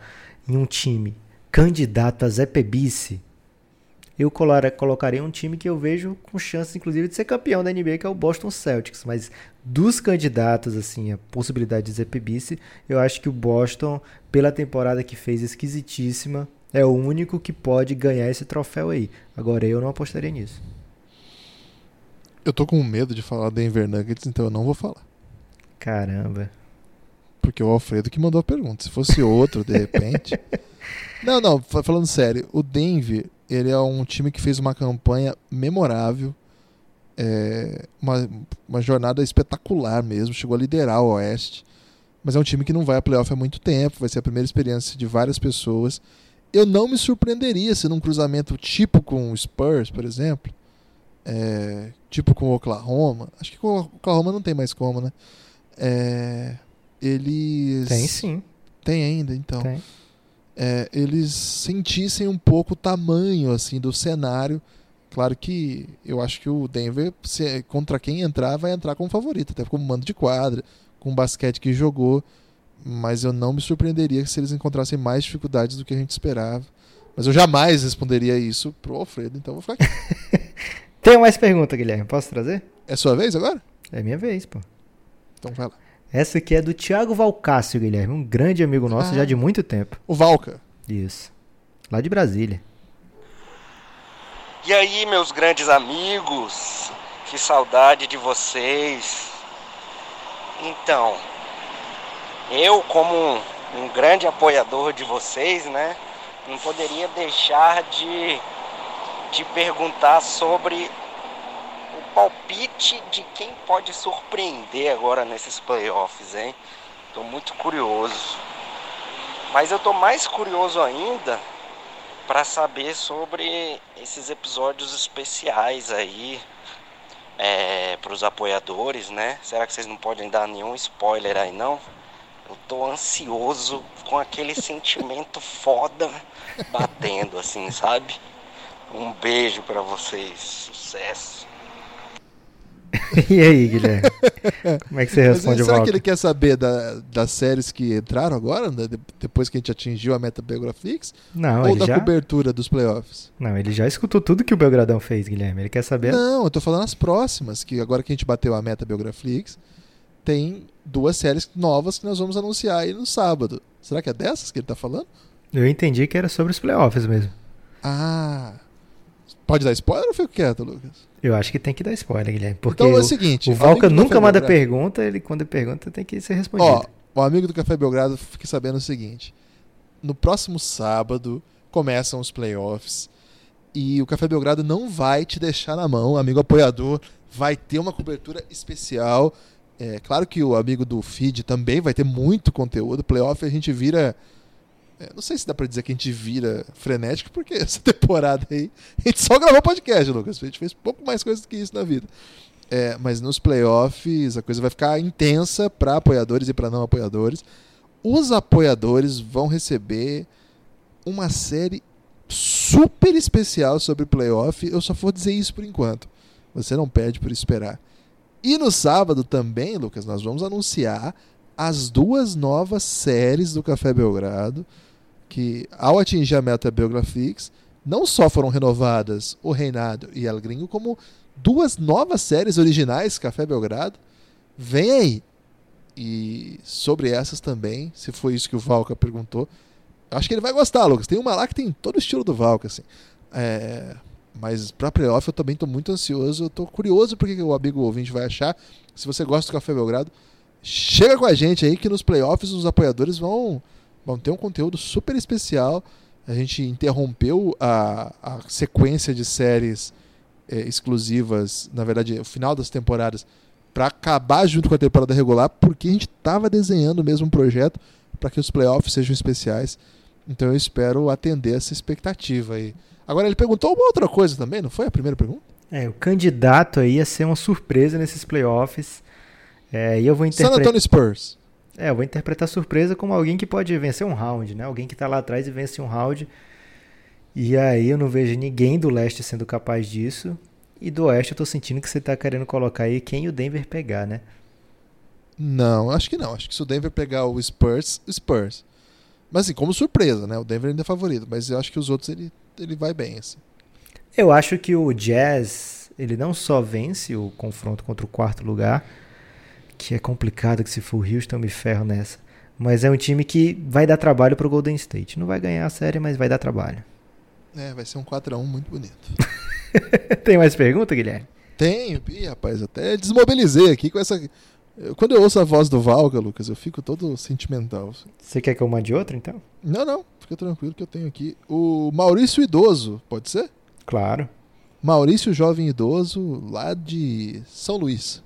em um time candidato a Zé Pebice, eu colocaria um time que eu vejo com chance, inclusive, de ser campeão da NBA, que é o Boston Celtics. Mas dos candidatos, assim, a possibilidade de Zé Pebice, eu acho que o Boston, pela temporada que fez esquisitíssima, é o único que pode ganhar esse troféu aí. Agora, eu não apostaria nisso. Eu tô com medo de falar Denver Nuggets, então eu não vou falar. Caramba. Porque o Alfredo que mandou a pergunta. Se fosse outro, de repente. Não, não, fa- falando sério, o Denver, ele é um time que fez uma campanha memorável. é, uma, uma jornada espetacular mesmo. Chegou a liderar o Oeste. Mas é um time que não vai a playoff há muito tempo. Vai ser a primeira experiência de várias pessoas. Eu não me surpreenderia se num cruzamento tipo com o Spurs, por exemplo. é, tipo com o Oklahoma. Acho que com o Oklahoma não tem mais como, né? É, eles. Tem sim, Tem ainda, então. tem. É, eles sentissem um pouco o tamanho assim do cenário. Claro que eu acho que o Denver, se- contra quem entrar, vai entrar como favorito, até como mando de quadra, com o basquete que jogou. Mas eu não me surpreenderia se eles encontrassem mais dificuldades do que a gente esperava. Mas eu jamais responderia isso pro Alfredo, então vou ficar aqui. Tem mais pergunta, Guilherme? Posso trazer? É sua vez agora? É minha vez, pô. Então vai lá. Essa aqui é do Thiago Valcácio, Guilherme, um grande amigo nosso Ah. já de muito tempo. O Valca. Isso. Lá de Brasília. E aí, meus grandes amigos, que saudade de vocês. Então, eu, como um, um grande apoiador de vocês, né, não poderia deixar de, de perguntar sobre palpite de quem pode surpreender agora nesses playoffs, hein? Tô muito curioso. Mas eu tô mais curioso ainda para saber sobre esses episódios especiais aí é, para os apoiadores, né? Será que vocês não podem dar nenhum spoiler aí não? Eu tô ansioso com aquele sentimento foda batendo assim, sabe? Um beijo para vocês, sucesso. e aí, Guilherme? Como é que você Mas responde o será que ele quer saber da- das séries que entraram agora, né, de- depois que a gente atingiu a meta Biografix? Não, ou ele da já... cobertura dos playoffs? Não, ele já escutou tudo que o Belgradão fez, Guilherme. Ele quer saber. Não, eu tô falando as próximas, que agora que a gente bateu a meta Biograflix, tem duas séries novas que nós vamos anunciar aí no sábado. Será que é dessas que ele tá falando? Eu entendi que era sobre os playoffs mesmo. Ah. Pode dar spoiler ou fico quieto, Lucas? Eu acho que tem que dar spoiler, Guilherme. Porque então é o o, seguinte. o do nunca manda Belgrado- pergunta, ele quando ele pergunta tem que ser respondido. Ó, o amigo do Café Belgrado fique sabendo o seguinte: no próximo sábado começam os playoffs e o Café Belgrado não vai te deixar na mão, amigo apoiador, vai ter uma cobertura especial. É claro que o amigo do feed também vai ter muito conteúdo. Playoff a gente vira. É, não sei se dá pra dizer que a gente vira frenético, porque essa temporada aí a gente só gravou podcast, Lucas. A gente fez pouco mais coisas do que isso na vida. É, mas nos playoffs a coisa vai ficar intensa para apoiadores e para não apoiadores. Os apoiadores vão receber uma série super especial sobre playoff. Eu só vou dizer isso por enquanto. Você não perde por esperar. E no sábado também, Lucas, nós vamos anunciar as duas novas séries do Café Belgrado, que ao atingir a meta Belgrafix, não só foram renovadas o Reinado e El Gringo, como duas novas séries originais Café Belgrado. Vem aí. E sobre essas também, se foi isso que o Valka perguntou, acho que ele vai gostar, Lucas. Tem uma lá que tem todo o estilo do Valka, assim. É, mas pra playoff eu também estou muito ansioso. Eu tô curioso porque o amigo ouvinte vai achar. Se você gosta do Café Belgrado, chega com a gente aí que nos playoffs os apoiadores vão, vão ter um conteúdo super especial. A gente interrompeu a, a sequência de séries é, exclusivas, na verdade, o final das temporadas, para acabar junto com a temporada regular, porque a gente estava desenhando mesmo um projeto para que os playoffs sejam especiais. Então eu espero atender essa expectativa aí. Agora ele perguntou uma outra coisa também, não foi a primeira pergunta? É, o candidato aí ia ser uma surpresa nesses playoffs. É, e eu vou interpretar. San Antonio Spurs. É, eu vou interpretar a surpresa como alguém que pode vencer um round, né? Alguém que está lá atrás e vence um round. E aí eu não vejo ninguém do leste sendo capaz disso. E do oeste eu tô sentindo que você tá querendo colocar aí quem o Denver pegar, né? Não, acho que não. Acho que se o Denver pegar o Spurs, Spurs. Mas assim, como surpresa, né? O Denver ainda é favorito, mas eu acho que os outros ele, ele vai bem, assim. Eu acho que o Jazz, ele não só vence o confronto contra o quarto lugar, que é complicado que se for o Houston me ferro nessa, mas é um time que vai dar trabalho pro Golden State. Não vai ganhar a série, mas vai dar trabalho. É, vai ser um 4x1 muito bonito. Tem mais pergunta, Guilherme? Tenho, Ih, rapaz, até desmobilizei aqui com essa. Quando eu ouço a voz do Valga, Lucas, eu fico todo sentimental. Você quer que eu mande outro, então? Não, não, fica tranquilo que eu tenho aqui. O Maurício Idoso, pode ser? Claro. Maurício Jovem Idoso, lá de São Luís.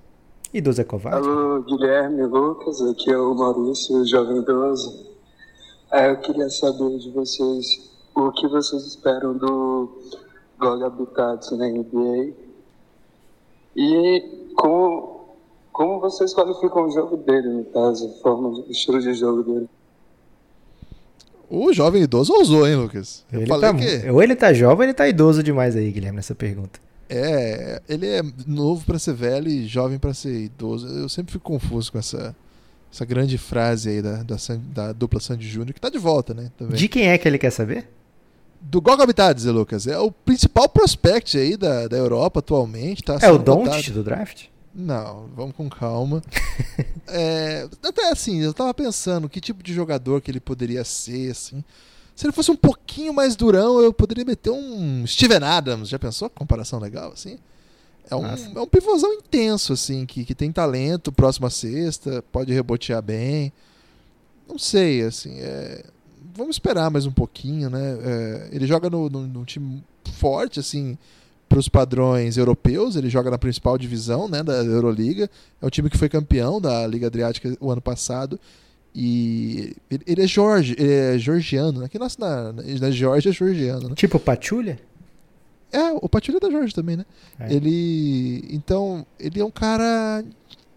Idoso é covarde? Alô, Guilherme, Lucas, aqui é o Maurício Jovem Idoso. É, eu queria saber de vocês o que vocês esperam do Gog Habitats na NBA e como, como vocês qualificam o jogo dele, no caso, a forma, o estilo de jogo dele. O jovem idoso ousou, hein, Lucas? Eu ele tá, que... Ou ele tá jovem ou ele tá idoso demais aí, Guilherme, nessa pergunta. É, ele é novo para ser velho e jovem para ser idoso. Eu sempre fico confuso com essa, essa grande frase aí da, da, da dupla Sandy Júnior, que tá de volta, né? Também. De quem é que ele quer saber? do Gog Habitats, Lucas. É o principal prospect aí da, da Europa atualmente. Tá é o Don't do draft? Não, vamos com calma. é, até assim, eu tava pensando que tipo de jogador que ele poderia ser, assim. Se ele fosse um pouquinho mais durão, eu poderia meter um Steven Adams. Já pensou? Comparação legal, assim? É um, é um pivôzão intenso, assim, que, que tem talento, próxima sexta, pode rebotear bem. Não sei, assim, é vamos esperar mais um pouquinho, né? É, ele joga no, no, num time forte, assim, para os padrões europeus. Ele joga na principal divisão, né, da Euroliga. É um time que foi campeão da Liga Adriática o ano passado. E ele, é Jorge, ele é georgiano, né? Que nasce na, na Georgia é georgiano, né? Tipo Patulha? É, o Patulha é da Georgia também, né? É. Ele. Então, ele é um cara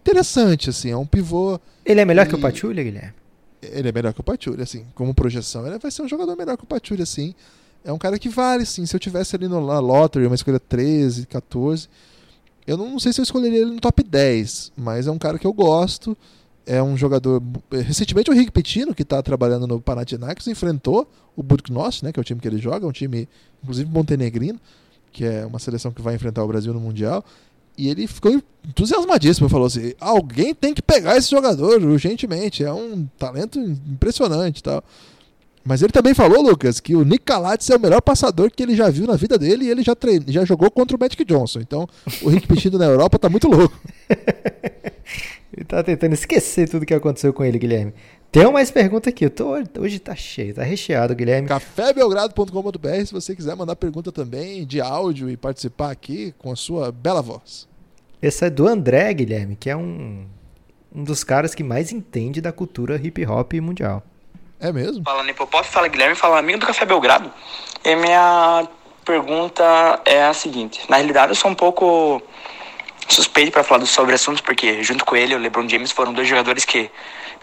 interessante, assim, é um pivô. Ele é melhor e... que o Patulha, Guilherme? ele é melhor que o Pachulia, assim. Como projeção, ele vai ser um jogador melhor que o Pachulia, assim. É um cara que vale, sim. Se eu tivesse ali no na Lottery, uma escolha 13, 14, eu não, não, sei se eu escolheria ele no top 10, mas é um cara que eu gosto. É um jogador. Recentemente o Rick Petino, que está trabalhando no Panathinaikos, enfrentou o Budknost, né, que é o time que ele joga, é um time, inclusive, montenegrino, que é uma seleção que vai enfrentar o Brasil no Mundial. E ele ficou entusiasmadíssimo, falou assim: alguém tem que pegar esse jogador urgentemente, é um talento impressionante tal. Mas ele também falou, Lucas, que o Nick Calates é o melhor passador que ele já viu na vida dele e ele já, trein... já jogou contra o Magic Johnson. Então, o Rick Pichido na Europa tá muito louco. ele tá tentando esquecer tudo que aconteceu com ele, Guilherme. Tem mais pergunta aqui. Tô, hoje tá cheio, tá recheado, Guilherme. cafébelgrado.com.br se você quiser mandar pergunta também de áudio e participar aqui com a sua bela voz. Essa é do André, Guilherme, que é um, um dos caras que mais entende da cultura hip hop mundial. É mesmo? Fala Nipopop, fala Guilherme, fala amigo do Café Belgrado. E minha pergunta é a seguinte: na realidade, eu sou um pouco suspeito para falar sobre assuntos, porque junto com ele, o LeBron James foram dois jogadores que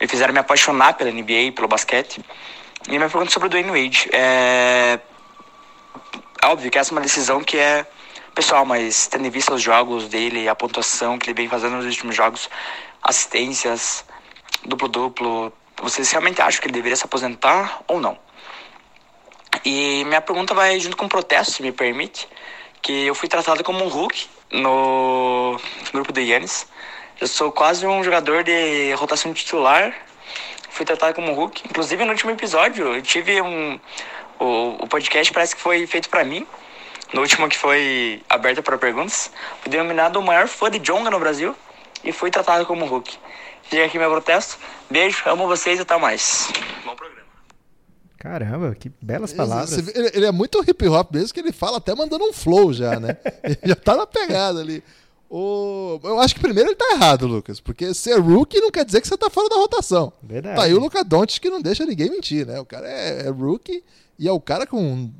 me fizeram me apaixonar pela NBA e pelo basquete. E minha pergunta é sobre o Dwayne Wade. É... Óbvio que essa é uma decisão que é pessoal, mas tendo em vista os jogos dele, a pontuação que ele vem fazendo nos últimos jogos, assistências, duplo-duplo, vocês realmente acham que ele deveria se aposentar ou não? E minha pergunta vai junto com um protesto, se me permite, que eu fui tratado como um Hulk no grupo do Yannis. Eu sou quase um jogador de rotação titular, fui tratado como Hulk. Inclusive, no último episódio, eu tive um... O, o podcast parece que foi feito para mim, no último que foi aberto para perguntas, fui denominado o maior fã de Jonga no Brasil e fui tratado como Hulk. Fica aqui meu protesto. Beijo, amo vocês e até mais. Caramba, que belas palavras. Ele, ele é muito hip hop mesmo, que ele fala até mandando um flow já, né? ele já tá na pegada ali. O... Eu acho que primeiro ele tá errado, Lucas, porque ser rookie não quer dizer que você tá fora da rotação. Verdade. Tá aí o Luca Doncic que não deixa ninguém mentir, né? O cara é, é rookie e é o cara com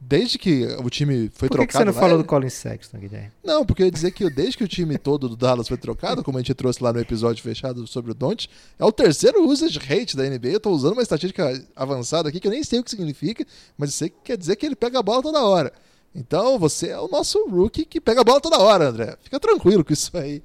desde que o time foi Por que, trocado que você não lá, falou do Colin Sexton, Guilherme? Não, porque eu ia dizer que desde que o time todo do Dallas foi trocado, como a gente trouxe lá no episódio fechado sobre o Don't, é o terceiro usage rate da NBA. Eu tô usando uma estatística avançada aqui que eu nem sei o que significa, mas sei que quer dizer que ele pega a bola toda hora. Então você é o nosso rookie que pega a bola toda hora, André. Fica tranquilo com isso aí.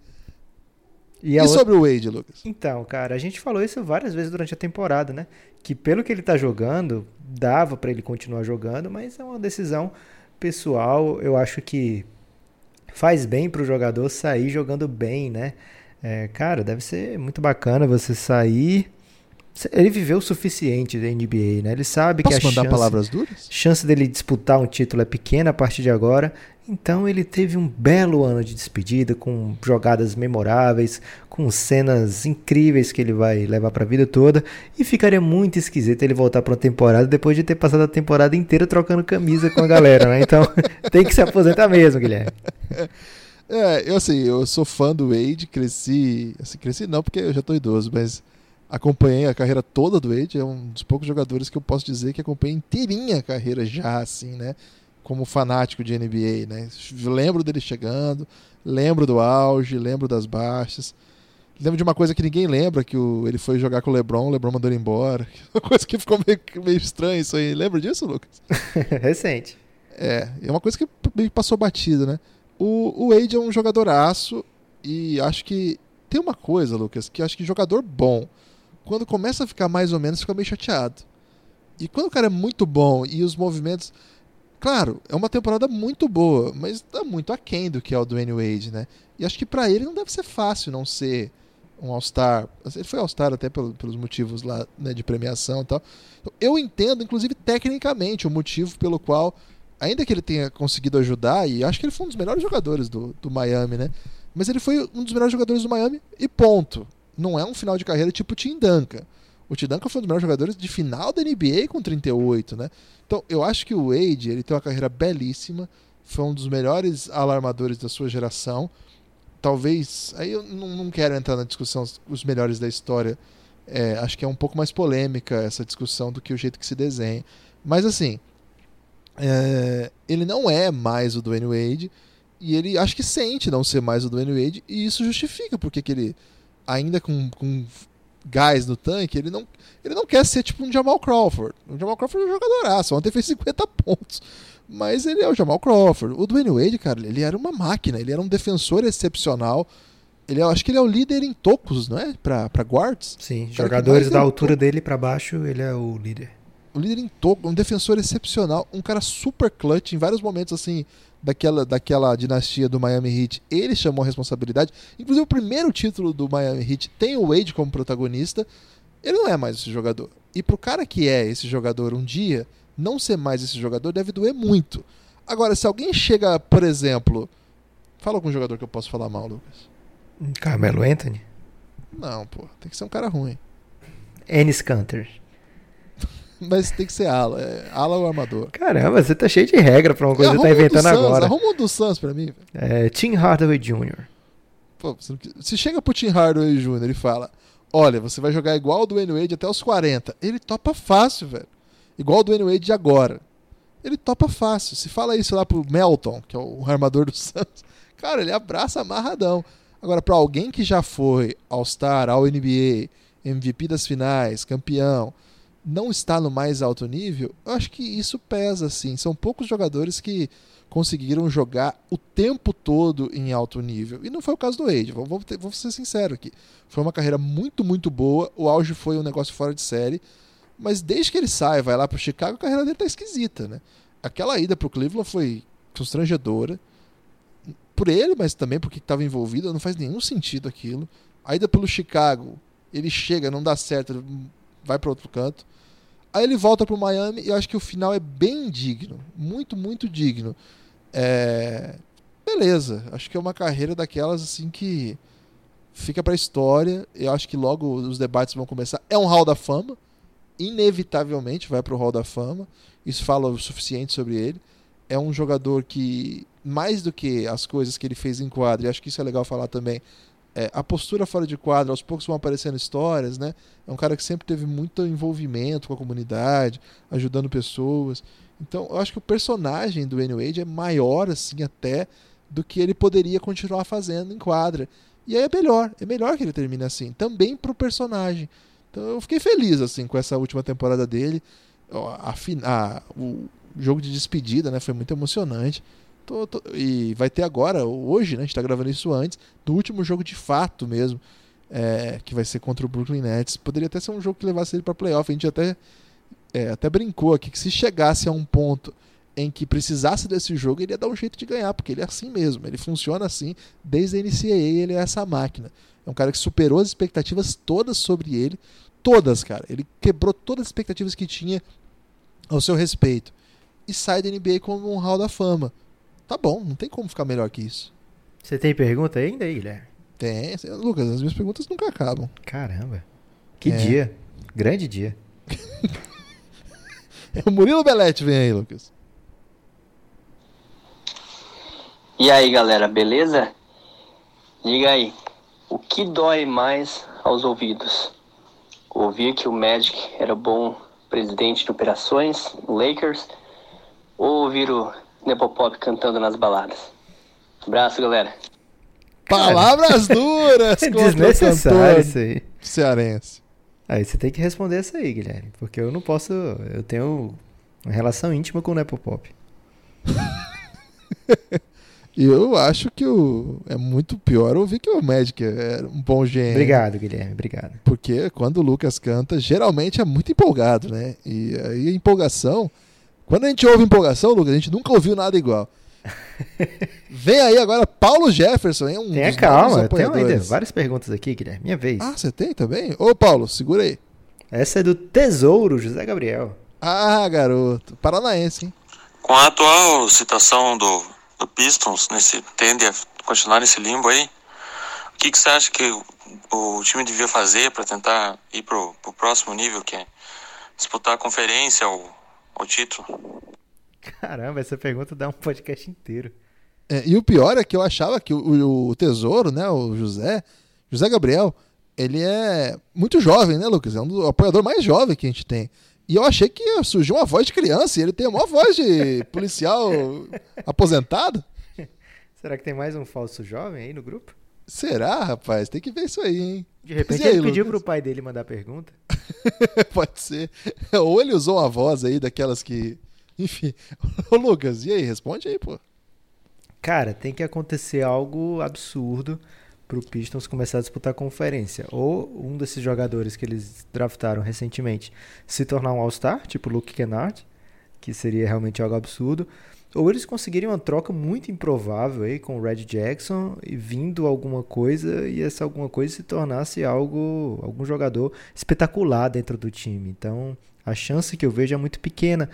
E, E, outra- sobre o Wade, Lucas? Então, cara, a gente falou isso várias vezes durante a temporada, né? Que pelo que ele tá jogando, dava pra ele continuar jogando, mas é uma decisão pessoal. Eu acho que faz bem pro jogador sair jogando bem, né? É, cara, deve ser muito bacana você sair. Ele viveu o suficiente da NBA, né? Ele sabe Posso que a mandar chance, palavras duras? chance dele disputar um título é pequena a partir de agora. Então ele teve um belo ano de despedida, com jogadas memoráveis, com cenas incríveis que ele vai levar para a vida toda. E ficaria muito esquisito ele voltar para uma temporada depois de ter passado a temporada inteira trocando camisa com a galera, né? Então tem que se aposentar mesmo, Guilherme. É, eu assim, eu sou fã do Wade, cresci. Assim, cresci não, porque eu já tô idoso, mas acompanhei a carreira toda do Wade. É um dos poucos jogadores que eu posso dizer que acompanhei inteirinha a carreira já, assim, né? Como fanático de NBA, né? Lembro dele chegando, lembro do auge, lembro das baixas. Lembro de uma coisa que ninguém lembra, que o, ele foi jogar com o LeBron, o LeBron mandou ele embora. Uma coisa que ficou meio, meio estranha isso aí. Lembra disso, Lucas? Recente. É, é uma coisa que meio passou batida, né? O, o Wade é um jogador aço e acho que tem uma coisa, Lucas, que acho que jogador bom, quando começa a ficar mais ou menos, fica meio chateado. E quando o cara é muito bom e os movimentos. Claro, é uma temporada muito boa, mas tá muito aquém do que é o Dwayne Wade, né? E acho que pra ele não deve ser fácil não ser um All-Star. Ele foi All-Star até pelo- pelos motivos lá né, de premiação e tal. Eu entendo, inclusive, tecnicamente, o motivo pelo qual ainda que ele tenha conseguido ajudar, e acho que ele foi um dos melhores jogadores do, do Miami, né? Mas ele foi um dos melhores jogadores do Miami e ponto. Não é um final de carreira tipo Tim Duncan. O Tim Duncan foi um dos melhores jogadores de final da NBA com 38, né? Então, eu acho que o Wade, ele tem uma carreira belíssima, foi um dos melhores alarmadores da sua geração. Talvez, aí eu não, não quero entrar na discussão os melhores da história. É, acho que é um pouco mais polêmica essa discussão do que o jeito que se desenha. Mas assim, é, ele não é mais o Dwayne Wade e ele acho que sente não ser mais o Dwayne Wade e isso justifica porque que ele ainda com, com gás no tanque ele não ele não quer ser tipo um Jamal Crawford. O Jamal Crawford é um jogadoraço ontem fez 50 pontos mas ele é o Jamal Crawford. O Dwayne Wade cara ele era uma máquina ele era um defensor excepcional. Ele é- eu acho que ele é o líder em tocos não é? Para para guards. Sim, Cara, jogadores da deu altura dele pra baixo, ele é o líder. o líder em toco, um defensor excepcional, um cara super clutch em vários momentos assim daquela, daquela dinastia do Miami Heat. Ele chamou a responsabilidade. Inclusive o primeiro título do Miami Heat tem o Wade como protagonista. Ele não é mais esse jogador. E pro cara que é esse jogador um dia, não ser mais esse jogador deve doer muito. Agora, se alguém chega, por exemplo, fala algum jogador que eu posso falar mal, Lucas. Carmelo Anthony. Não, pô, tem que ser um cara ruim. Ennis Canter. Mas tem que ser ala, é, ala ou armador. Caramba, você tá cheio de regra pra uma coisa que você tá um do inventando Suns, agora. Arruma um do Suns pra mim, velho. É, Tim Hardaway Jr. Pô, você não se chega pro Tim Hardaway Jr. e fala: Olha, você vai jogar igual o Dwayne Wade até os 40. Ele topa fácil, velho. Igual o Dwayne Wade de agora. Ele topa fácil. Se fala isso lá pro Melton, que é o armador do Santos, cara, ele abraça amarradão. Agora, pra alguém que já foi All-Star, All-NBA, MVP das finais, campeão, não está no mais alto nível, eu acho que isso pesa, assim. São poucos jogadores que conseguiram jogar o tempo todo em alto nível. E não foi o caso do Wade, vou, vou ser sincero aqui. Foi uma carreira muito, muito boa. O auge foi um negócio fora de série. Mas desde que ele sai, vai lá pro Chicago, a carreira dele tá esquisita, né? Aquela ida pro Cleveland foi constrangedora. Por ele, mas também porque estava envolvido, não faz nenhum sentido aquilo. A ida pelo Chicago, ele chega, não dá certo, vai para outro canto. Aí ele volta pro Miami e eu acho que o final é bem digno. Muito, muito digno. É... Beleza, acho que é uma carreira daquelas assim que fica para história. Eu acho que logo os debates vão começar. É um Hall da Fama, inevitavelmente vai para o Hall da Fama. Isso fala o suficiente sobre ele. É um jogador que, mais do que as coisas que ele fez em quadro, e acho que isso é legal falar também, é, a postura fora de quadro, aos poucos vão aparecendo histórias, né? É um cara que sempre teve muito envolvimento com a comunidade, ajudando pessoas. Então, eu acho que o personagem do Wayne Wade é maior, assim, até do que ele poderia continuar fazendo em quadra. E aí é melhor, é melhor que ele termine assim, também pro personagem. Então eu fiquei feliz, assim, com essa última temporada dele. A, a, o jogo de despedida, né, foi muito emocionante. Tô, tô, e vai ter agora, hoje, né? A gente tá gravando isso antes, do último jogo de fato mesmo, é, que vai ser contra o Brooklyn Nets. Poderia até ser um jogo que levasse ele para playoff. A gente até, é, até brincou aqui que se chegasse a um ponto em que precisasse desse jogo, ele ia dar um jeito de ganhar, porque ele é assim mesmo, ele funciona assim, desde a NCAA ele é essa máquina. É um cara que superou as expectativas todas sobre ele, todas, cara. Ele quebrou todas as expectativas que tinha ao seu respeito. E sai da NBA como um hall da fama. Tá bom, não tem como ficar melhor que isso. Você tem pergunta ainda aí, Guilherme? Tem. Lucas, as minhas perguntas nunca acabam. Caramba. Que é. dia. Grande dia. o Murilo Belete vem aí, Lucas. E aí, galera, beleza? Diga aí, o que dói mais aos ouvidos? Ouvir que o Magic era bom presidente de operações no Lakers ou ouvir o Nepopop cantando nas baladas. Abraço, galera. Palavras duras! Desnecessário isso aí. Cearense. Aí você tem que responder essa aí, Guilherme. Porque eu não posso. Eu tenho uma relação íntima com o Nepopop. E eu acho que o, é muito pior ouvir que o Magic é um bom gênio. Obrigado, Guilherme, obrigado. Porque quando o Lucas canta, geralmente é muito empolgado, né? E aí a empolgação quando a gente ouve empolgação, Lucas, a gente nunca ouviu nada igual. Vem aí agora Paulo Jefferson, hein? Um Tenha calma, eu tenho ainda várias perguntas aqui, Guilherme. Minha vez. Ah, você tem também? Ô, Paulo, segura aí. Essa é do Tesouro, José Gabriel. Ah, garoto. Paranaense, hein? Com a atual situação do, do Pistons, nesse, tende a continuar nesse limbo aí, o que, que você acha que o, o time devia fazer para tentar ir pro, pro próximo nível, que é disputar a conferência ou o título? Caramba, essa pergunta dá um podcast inteiro. É, e o pior é que eu achava que o, o, Tesouro, né, o José, José Gabriel, ele é muito jovem, né, Lucas? É um do apoiador mais jovem que a gente tem. E eu achei que surgiu uma voz de criança e ele tem uma voz de policial aposentado. Será que tem mais um falso jovem aí no grupo? Será, rapaz? Tem que ver isso aí, hein? De repente aí, ele pediu Lucas? pro pai dele mandar pergunta. Pode ser. Ou ele usou uma voz aí daquelas que. Enfim. Ô, Lucas, e aí? Responde aí, pô. Cara, tem que acontecer algo absurdo pro Pistons começar a disputar a conferência. Ou um desses jogadores que eles draftaram recentemente se tornar um All-Star, tipo Luke Kennard, que seria realmente algo absurdo ou eles conseguiriam uma troca muito improvável aí com o Red Jackson e vindo alguma coisa e essa alguma coisa se tornasse algo algum jogador espetacular dentro do time. Então, a chance que eu vejo é muito pequena.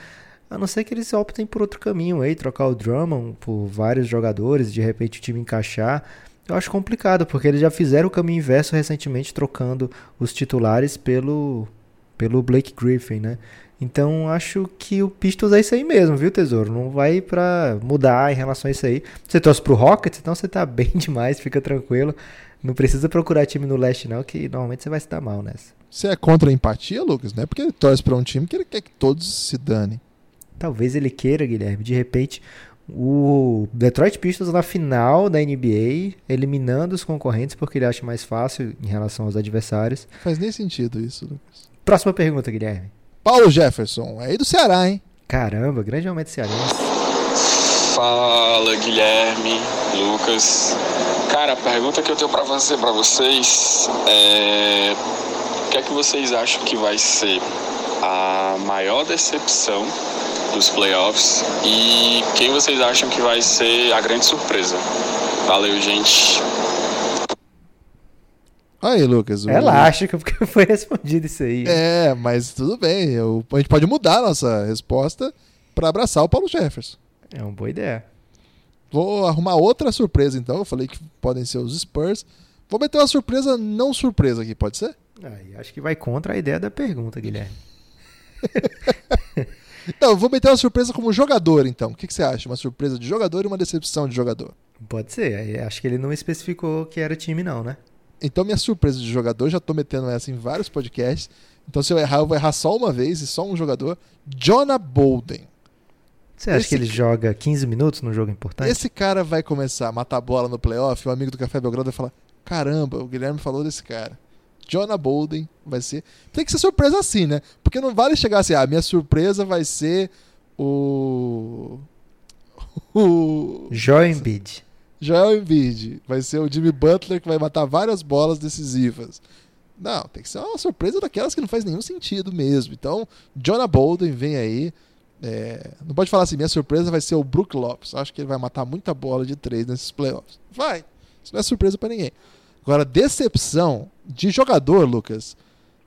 A não ser que eles optem por outro caminho aí, trocar o Drummond por vários jogadores, de repente o time encaixar. Eu acho complicado, porque eles já fizeram o caminho inverso recentemente, trocando os titulares pelo, pelo Blake Griffin, né? Então acho que o Pistons é isso aí mesmo, viu, Tesouro? Não vai para mudar em relação a isso aí. Você torce pro Rockets, então você tá bem demais, fica tranquilo. Não precisa procurar time no leste, não, que normalmente você vai se dar mal nessa. Você é contra a empatia, Lucas? Não é porque ele torce pra um time que ele quer que todos se danem. Talvez ele queira, Guilherme. De repente, o Detroit Pistons na final da NBA, eliminando os concorrentes porque ele acha mais fácil em relação aos adversários. Faz nem sentido isso, Lucas. Próxima pergunta, Guilherme. Paulo Jefferson, é aí do Ceará, hein? Caramba, grande aumento cearense. Fala, Guilherme, Lucas. Cara, a pergunta que eu tenho pra fazer pra vocês é o que é que vocês acham que vai ser a maior decepção dos playoffs e quem vocês acham que vai ser a grande surpresa? Valeu, gente. Aí, Lucas. o- Elástico, porque foi respondido isso aí. É, mas tudo bem. eu- a gente pode mudar a nossa resposta pra abraçar o Paulo Jefferson. É uma boa ideia. Vou arrumar outra surpresa, então. Eu falei que podem ser os Spurs. Vou meter uma surpresa não surpresa aqui, pode ser? Aí, acho que vai contra a ideia da pergunta, Guilherme. Não, vou meter uma surpresa como jogador, então. O que, que você acha? Uma surpresa de jogador e uma decepção de jogador. Pode ser. acho que ele não especificou que era time, não, né? Então, minha surpresa de jogador, já tô metendo essa em vários podcasts. Então, se eu errar, eu vou errar só uma vez e só um jogador. Jonah Bolden. Você acha Esse que ele joga 15 minutos num jogo importante? Esse cara vai começar a matar bola no playoff, o amigo do Café Belgrado vai falar: caramba, o Guilherme falou desse cara. Jonah Bolden vai ser. Tem que ser surpresa assim, né? Porque não vale chegar assim, ah, minha surpresa vai ser o. O. Joel Embiid. Joel Embiid. Vai ser o Jimmy Butler que vai matar várias bolas decisivas. Não, tem que ser uma surpresa daquelas que não faz nenhum sentido mesmo. Então, Jonah Bolden vem aí. É, não pode falar assim, minha surpresa vai ser o Brook Lopes. Acho que ele vai matar muita bola de três nesses playoffs. Vai. Isso não é surpresa pra ninguém. Agora, decepção de jogador, Lucas.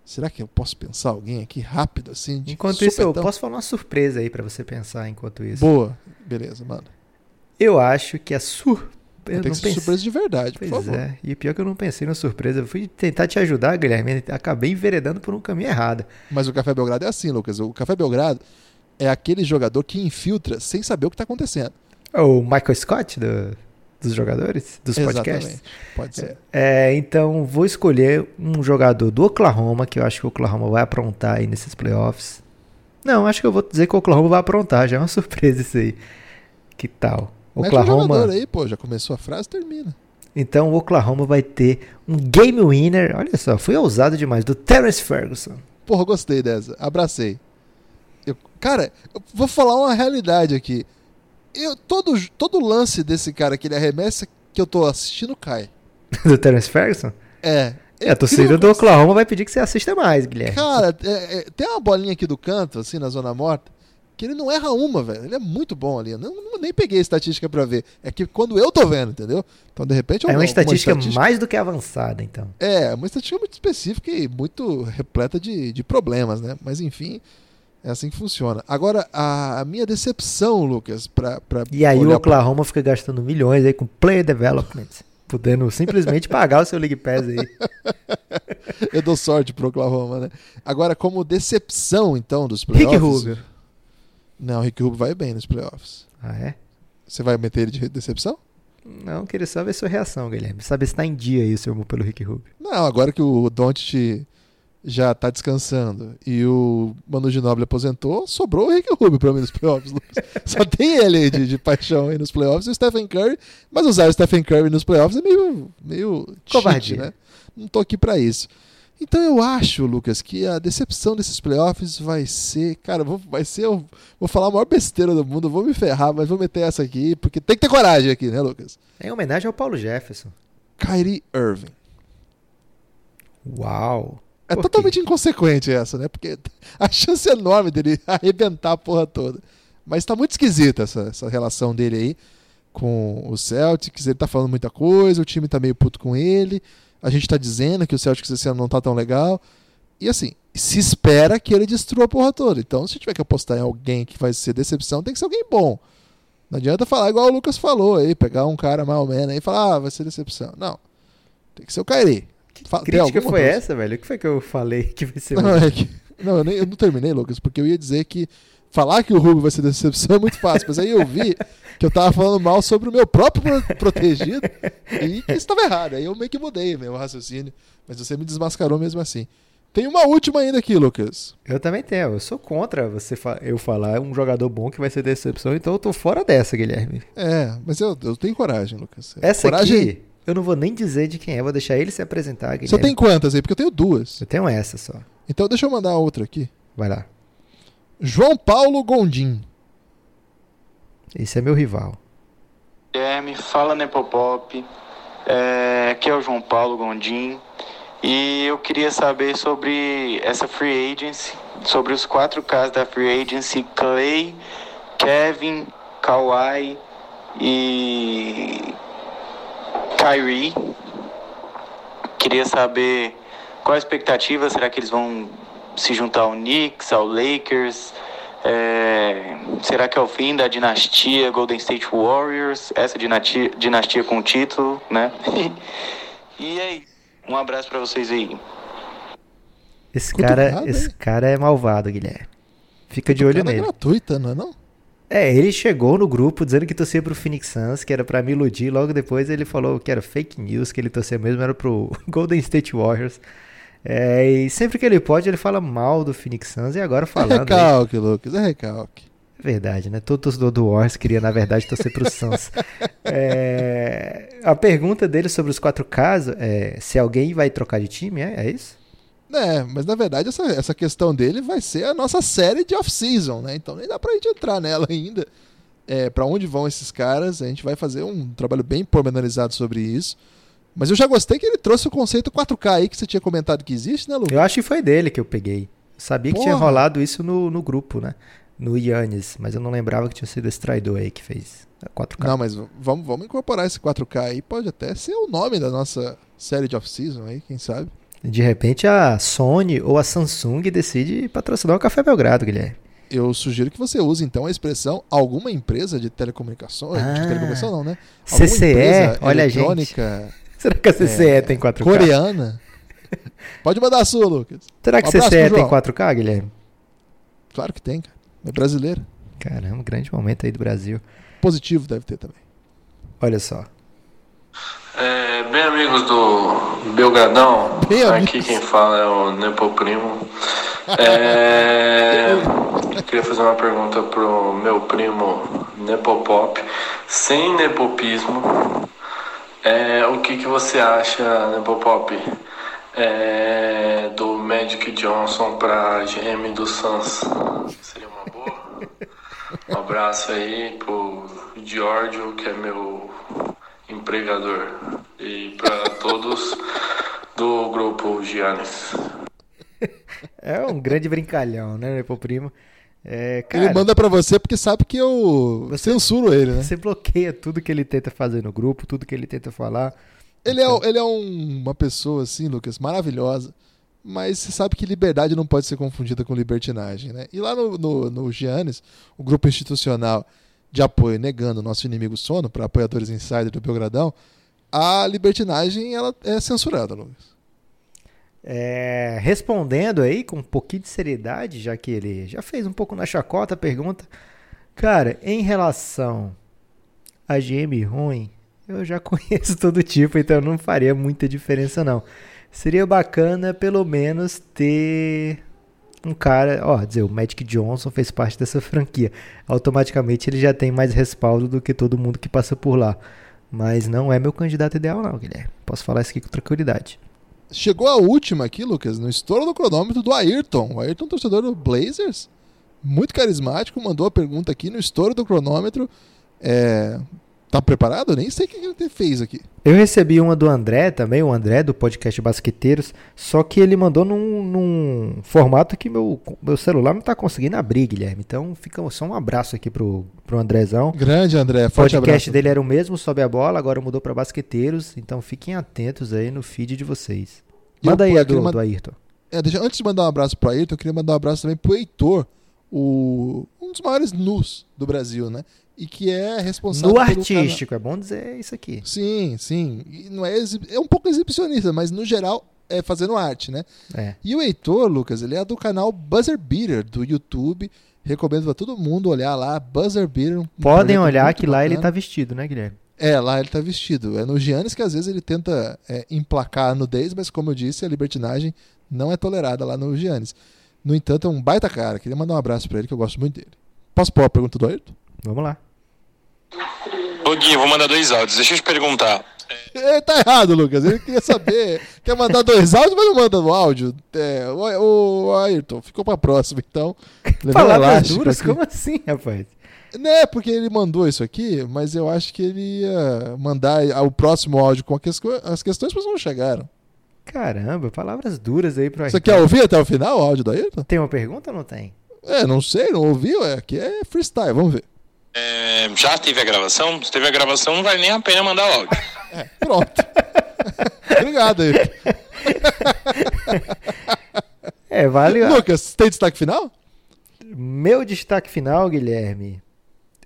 Será que eu posso pensar alguém aqui rápido assim? Enquanto isso, eu posso falar uma surpresa aí pra você pensar enquanto isso. Boa. Beleza, mano. Eu acho que a sur... Eu Tem não que ser pensei- surpresa de verdade, por Pois favor. é, e pior que eu não pensei na surpresa. Eu fui tentar te ajudar, Guilherme, acabei enveredando por um caminho errado. Mas o Café Belgrado é assim, Lucas. O Café Belgrado é aquele jogador que infiltra sem saber o que está acontecendo. O Michael Scott do- dos jogadores, dos podcasts. Exatamente. Pode ser. É, então vou escolher um jogador do Oklahoma, que eu acho que o Oklahoma vai aprontar aí nesses playoffs. Não, acho que eu vou dizer que o Oklahoma vai aprontar, já é uma surpresa isso aí. Que tal? Mete um jogador Oklahoma. aí, pô. Já começou a frase, termina. Então o Oklahoma vai ter um game winner. Olha só, fui ousado demais, do Terence Ferguson. Porra, gostei dessa. Abracei. Eu- cara, eu vou falar uma realidade aqui. Eu, todo, todo lance desse cara que ele arremessa que eu tô assistindo cai. do Terence Ferguson? É. É, a torcida do Oklahoma vai pedir que você assista mais, Guilherme. Cara, é- é, tem uma bolinha aqui do canto, assim, na zona morta, que ele não erra uma, velho. Ele é muito bom ali. Eu Não, não- nem peguei a estatística pra ver. É que quando eu tô vendo, entendeu? Então, de repente, eu é uma não- estatística mais do que avançada, então. É, uma estatística muito específica e muito repleta de, de problemas, né? Mas enfim, é assim que funciona. Agora, a, a minha decepção, Lucas, pra. pra E aí o olhar pra- Oklahoma fica gastando milhões aí com player development, podendo simplesmente pagar o seu League Pass aí. Eu dou sorte pro Oklahoma, né? Agora, como decepção, então, dos Rick playoffs. Rubio. Não, o Rick Rubio vai bem nos playoffs. Ah, é? Você vai meter ele de decepção? Não, queria só ver sua reação, Guilherme. Saber se tá em dia aí o seu amor pelo Rick Rubio. Não, agora que o Doncic já tá descansando e o Manu Ginobili aposentou, sobrou o Rick Rubio pra mim nos playoffs. Só tem ele aí de, de paixão aí nos playoffs e o Stephen Curry, mas usar o Stephen Curry nos playoffs é meio, meio cheat, né? Não tô aqui pra isso. Então eu acho, Lucas, que a decepção desses playoffs vai ser, cara, vou, vai ser, eu vou falar a maior besteira do mundo, vou me ferrar, mas vou meter essa aqui, porque tem que ter coragem aqui, né, Lucas? Em homenagem ao Paulo Jefferson. Kyrie Irving. Uau. É Por totalmente inconsequente essa, né? Porque a chance é enorme dele arrebentar a porra toda. Mas tá muito esquisita essa, essa relação dele aí com o Celtics. Ele tá falando muita coisa, o time tá meio puto com ele. A gente tá dizendo que o Celtics esse ano não tá tão legal. E assim, se espera que ele destrua a porra toda. Então, se tiver que apostar em alguém que vai ser decepção, tem que ser alguém bom. Não adianta falar igual o Lucas falou aí, pegar um cara mal menos aí e falar, ah, vai ser decepção. Não. Tem que ser o Kyrie. Fa- tem Crítica foi coisa? essa, velho? O que foi que eu falei que vai ser? Não, é que, não, eu, nem- eu não terminei, Lucas, porque eu ia dizer que falar que o Rubio vai ser decepção é muito fácil, mas aí eu vi que eu tava falando mal sobre o meu próprio pro- protegido e que estava errado. Aí eu meio que mudei meu raciocínio, mas você me desmascarou mesmo assim. Tem uma última ainda aqui, Lucas. Eu também tenho. Eu sou contra você fa- eu falar um jogador bom que vai ser decepção, então eu tô fora dessa, Guilherme. É, mas eu, eu tenho coragem, Lucas. Essa coragem. aqui, eu não vou nem dizer de quem é, vou deixar ele se apresentar, Guilherme. Você tem quantas aí? Porque eu tenho duas. Eu tenho essa só. Então deixa eu mandar outra aqui. Vai lá. João Paulo Gondim. Esse é meu rival. Guilherme, fala Nepopop. É, aqui é o João Paulo Gondim. E eu queria saber sobre essa free agency, sobre os quatro casos da free agency, Clay, Kevin, Kawhi e Kyrie. Queria saber qual a expectativa, será que eles vão se juntar ao Knicks, ao Lakers? É, será que é o fim da dinastia Golden State Warriors? Essa dinastia, dinastia com título, né? e aí, um abraço para vocês aí. Esse cara, esse cara é malvado, Guilherme. Fica de olho é nele. É gratuita, não é não? É, ele chegou no grupo dizendo que torcia pro Phoenix Suns, que era para me iludir. Logo depois ele falou que era fake news, que ele torcia mesmo era pro Golden State Warriors. É, e sempre que ele pode, ele fala mal do Phoenix Suns. E agora falando. É recalque, aí, Lucas, é recalque. É verdade, né? Todo torcedor do Warriors queria, na verdade, torcer pro Suns. é, a pergunta dele sobre os quatro casos é se alguém vai trocar de time, é, é isso? É, mas na verdade essa, essa questão dele vai ser a nossa série de off-season, né? Então nem dá pra gente entrar nela ainda. É, para onde vão esses caras? A gente vai fazer um trabalho bem pormenorizado sobre isso. Mas eu já gostei que ele trouxe o conceito 4K aí que você tinha comentado que existe, né, Lucas? Eu acho que foi dele que eu peguei. Eu sabia Porra. que tinha rolado isso no, no grupo, né? No Yannis, mas eu não lembrava que tinha sido esse traidor aí que fez 4K. Não, mas vamos, vamos incorporar esse 4K aí. Pode até ser o nome da nossa série de off-season aí, quem sabe? De repente a Sony ou a Samsung decide patrocinar o Café Belgrado, Guilherme. Eu sugiro que você use então a expressão alguma empresa de telecomunicações, ah, de telecomunicação não, né? Alguma CCE, olha a gente. Será que a CCE é, tem 4K? Coreana. Pode mandar a sua, Lucas. Será que um a CCE tem 4K, Guilherme? Claro que tem, cara. É brasileira. Caramba, grande momento aí do Brasil. Positivo deve ter também. Olha só. É, bem amigos do Belgadão, bem aqui amigos. quem fala é o Nepo Primo. É, queria fazer uma pergunta pro meu primo Nepopop, sem nepopismo. É, o que, que você acha, Nepopop, é, do Magic Johnson para GM do Suns? Seria uma boa? Um abraço aí pro Giorgio, que é meu empregador. E para todos do grupo Giannis. É um grande brincalhão, né, meu primo? É, cara, ele manda para você porque sabe que eu você, censuro ele, né? Você bloqueia tudo que ele tenta fazer no grupo, tudo que ele tenta falar. Ele é então... ele é um, uma pessoa, assim, Lucas, maravilhosa. Mas você sabe que liberdade não pode ser confundida com libertinagem, né? E lá no, no, no Giannis, o grupo institucional de apoio negando o nosso inimigo sono para apoiadores insider do Belgradão, a libertinagem ela é censurada, Lucas. É, respondendo aí com um pouquinho de seriedade, já que ele já fez um pouco na chacota a pergunta. Cara, em relação a GM ruim, eu já conheço todo tipo, então não faria muita diferença não. Seria bacana pelo menos ter um cara, ó, dizer, o Magic Johnson fez parte dessa franquia. Automaticamente ele já tem mais respaldo do que todo mundo que passa por lá. Mas não é meu candidato ideal, não, Guilherme. Posso falar isso aqui com tranquilidade. Chegou a última aqui, Lucas, no estouro do cronômetro do Ayrton. O Ayrton, torcedor do Blazers, muito carismático, mandou a pergunta aqui no estouro do cronômetro. É, Tá preparado? Nem sei o que ele fez aqui. Eu recebi uma do André também, o André do podcast Basqueteiros, só que ele mandou num, num formato que meu, meu celular não tá conseguindo abrir, Guilherme. Então fica só um abraço aqui pro, pro Andrezão. Grande André, forte O podcast abraço. dele era o mesmo, Sobe a Bola, agora mudou para Basqueteiros, então fiquem atentos aí no feed de vocês. Manda eu, aí a do, do Ayrton. É, deixa, antes de mandar um abraço pro Ayrton, eu queria mandar um abraço também pro Heitor, o, um dos maiores nus do Brasil, né? E que é responsável no artístico, é bom dizer isso aqui. Sim, sim. E não é, é um pouco exibicionista, mas no geral é fazendo arte, né? É. E o Heitor, Lucas, ele é do canal Buzzer Beater do YouTube. Recomendo para todo mundo olhar lá, Buzzer Beater. Um Podem olhar que bacana. lá ele tá vestido, né, Guilherme? É, lá ele tá vestido. É no Giannis que às vezes ele tenta é, emplacar a nudez, mas como eu disse, a libertinagem não é tolerada lá no Giannis. No entanto, é um baita cara. Queria mandar um abraço para ele, que eu gosto muito dele. Posso pôr a pergunta do Ayrton? Vamos lá. Ô Gui, vou mandar dois áudios. Deixa eu te perguntar. É, tá errado, Lucas. Ele queria saber. quer mandar dois áudios, mas não manda no áudio. É, o, o Ayrton, ficou pra próxima, então. Palavras duras? Aqui. Como assim, rapaz? Né, porque ele mandou isso aqui, mas eu acho que ele ia mandar o próximo áudio com as questões, mas não chegaram. Caramba, palavras duras aí pro Ayrton. Você quer ouvir até o final o áudio do Ayrton? Tem uma pergunta ou não tem? É, não sei, não ouviu? É, aqui é freestyle, vamos ver. É, já teve a gravação? Se teve a gravação, não vale nem a pena mandar o áudio. É, pronto. Obrigado aí. É, vale. Lucas, tem destaque final? Meu destaque final, Guilherme.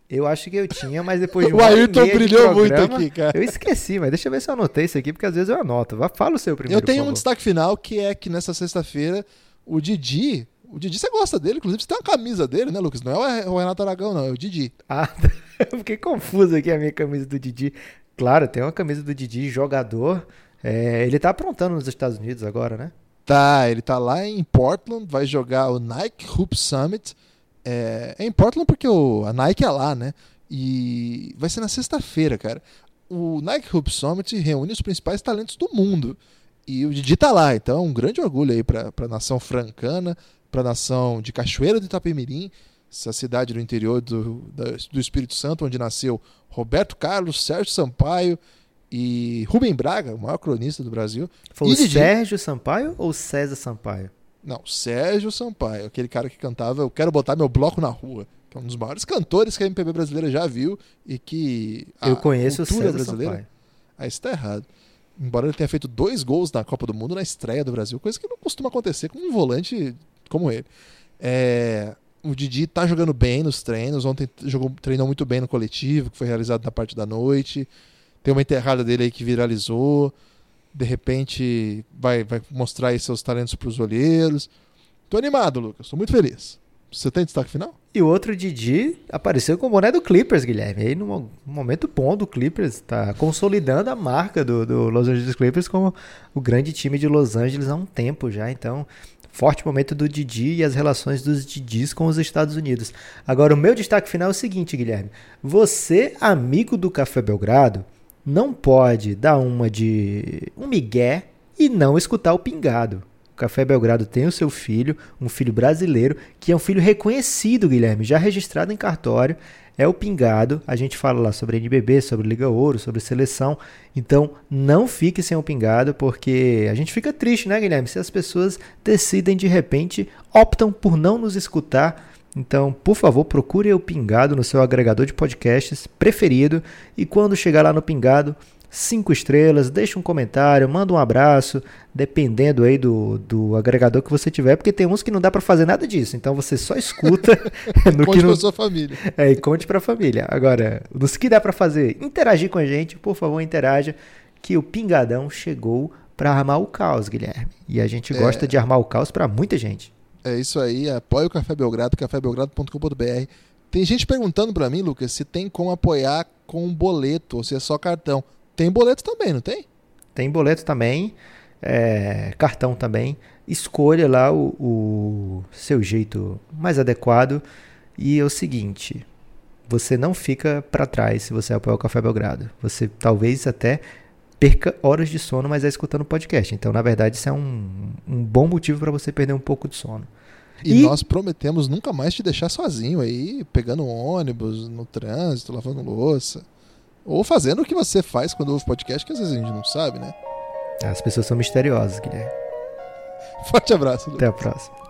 Eu acho que eu tinha, mas depois de um O Ayrton brilhou muito aqui, cara. Eu esqueci, mas deixa eu ver se eu anotei isso aqui, porque às vezes eu anoto. Fala o seu primeiro. Eu tenho um destaque final que é que nessa sexta-feira o Didi. O Didi, você gosta dele, inclusive você tem uma camisa dele, né, Lucas? Não é o Renato Aragão, não, é o Didi. Ah, eu fiquei confuso aqui a minha camisa do Didi. Claro, tem uma camisa do Didi, jogador. É, ele tá aprontando nos Estados Unidos agora, né? Tá, ele tá lá em Portland, vai jogar o Nike Hoop Summit. É, é em Portland porque o, a Nike é lá, né? E vai ser na sexta-feira, cara. O Nike Hoop Summit reúne os principais talentos do mundo. E o Didi tá lá, então um grande orgulho aí pra, pra nação francana, pra nação de Cachoeira do Itapemirim, essa cidade do interior do, do Espírito Santo, onde nasceu Roberto Carlos, Sérgio Sampaio e Rubem Braga, o maior cronista do Brasil. Foi e o Didi... Sérgio Sampaio ou César Sampaio? Não, Sérgio Sampaio, aquele cara que cantava Eu Quero Botar Meu Bloco na Rua, que é um dos maiores cantores que a MPB brasileira já viu e que a Eu conheço o César brasileira. Sampaio. Aí está errado. Embora ele tenha feito dois gols na Copa do Mundo na estreia do Brasil, coisa que não costuma acontecer com um volante como ele. É, o Didi tá jogando bem nos treinos. Ontem jogou, treinou muito bem no coletivo, que foi realizado na parte da noite. Tem uma enterrada dele aí que viralizou de repente vai, vai mostrar aí seus talentos para os olheiros. Tô animado, Lucas. Tô muito feliz. Você tem destaque final? E o outro Didi apareceu com o boné do Clippers, Guilherme. Aí, num momento bom do Clippers, está consolidando a marca do, do, Los Angeles Clippers como o grande time de Los Angeles há um tempo já. Então, forte momento do Didi e as relações dos Didis com os Estados Unidos. Agora, o meu destaque final é o seguinte, Guilherme. Você, amigo do Café Belgrado, não pode dar uma de um migué e não escutar o pingado. Café Belgrado tem o seu filho, um filho brasileiro, que é um filho reconhecido, Guilherme, já registrado em cartório, é o Pingado. A gente fala lá sobre NBB, sobre Liga Ouro, sobre seleção. Então, não fique sem o Pingado, porque a gente fica triste, né, Guilherme? Se as pessoas decidem de repente, optam por não nos escutar então, por favor, procure o Pingado no seu agregador de podcasts preferido e quando chegar lá no Pingado, cinco estrelas, deixa um comentário, manda um abraço, dependendo aí do, do agregador que você tiver, porque tem uns que não dá para fazer nada disso, então você só escuta no conte que não... pra sua família. É, e conte pra família. Agora, nos que dá para fazer, interagir com a gente, por favor, interaja, que o Pingadão chegou para armar o caos, Guilherme. E a gente é... gosta de armar o caos para muita gente. É isso aí, apoia o Café Belgrado, cafébelgrado.com.br. Tem gente perguntando para mim, Lucas, se tem como apoiar com boleto ou se é só cartão. Tem boleto também, não tem? Tem boleto também, é, cartão também. Escolha lá o, o seu jeito mais adequado. E é o seguinte, você não fica para trás se você apoia o Café Belgrado. Você talvez até perca horas de sono, mas é escutando podcast. Então, na verdade, isso é um, um bom motivo para você perder um pouco de sono. E, e, nós prometemos nunca mais te deixar sozinho aí, pegando ônibus, no trânsito, lavando louça. Ou fazendo o que você faz quando ouve podcast, que às vezes a gente não sabe, né? As pessoas são misteriosas, Guilherme. Forte abraço. Até a próxima.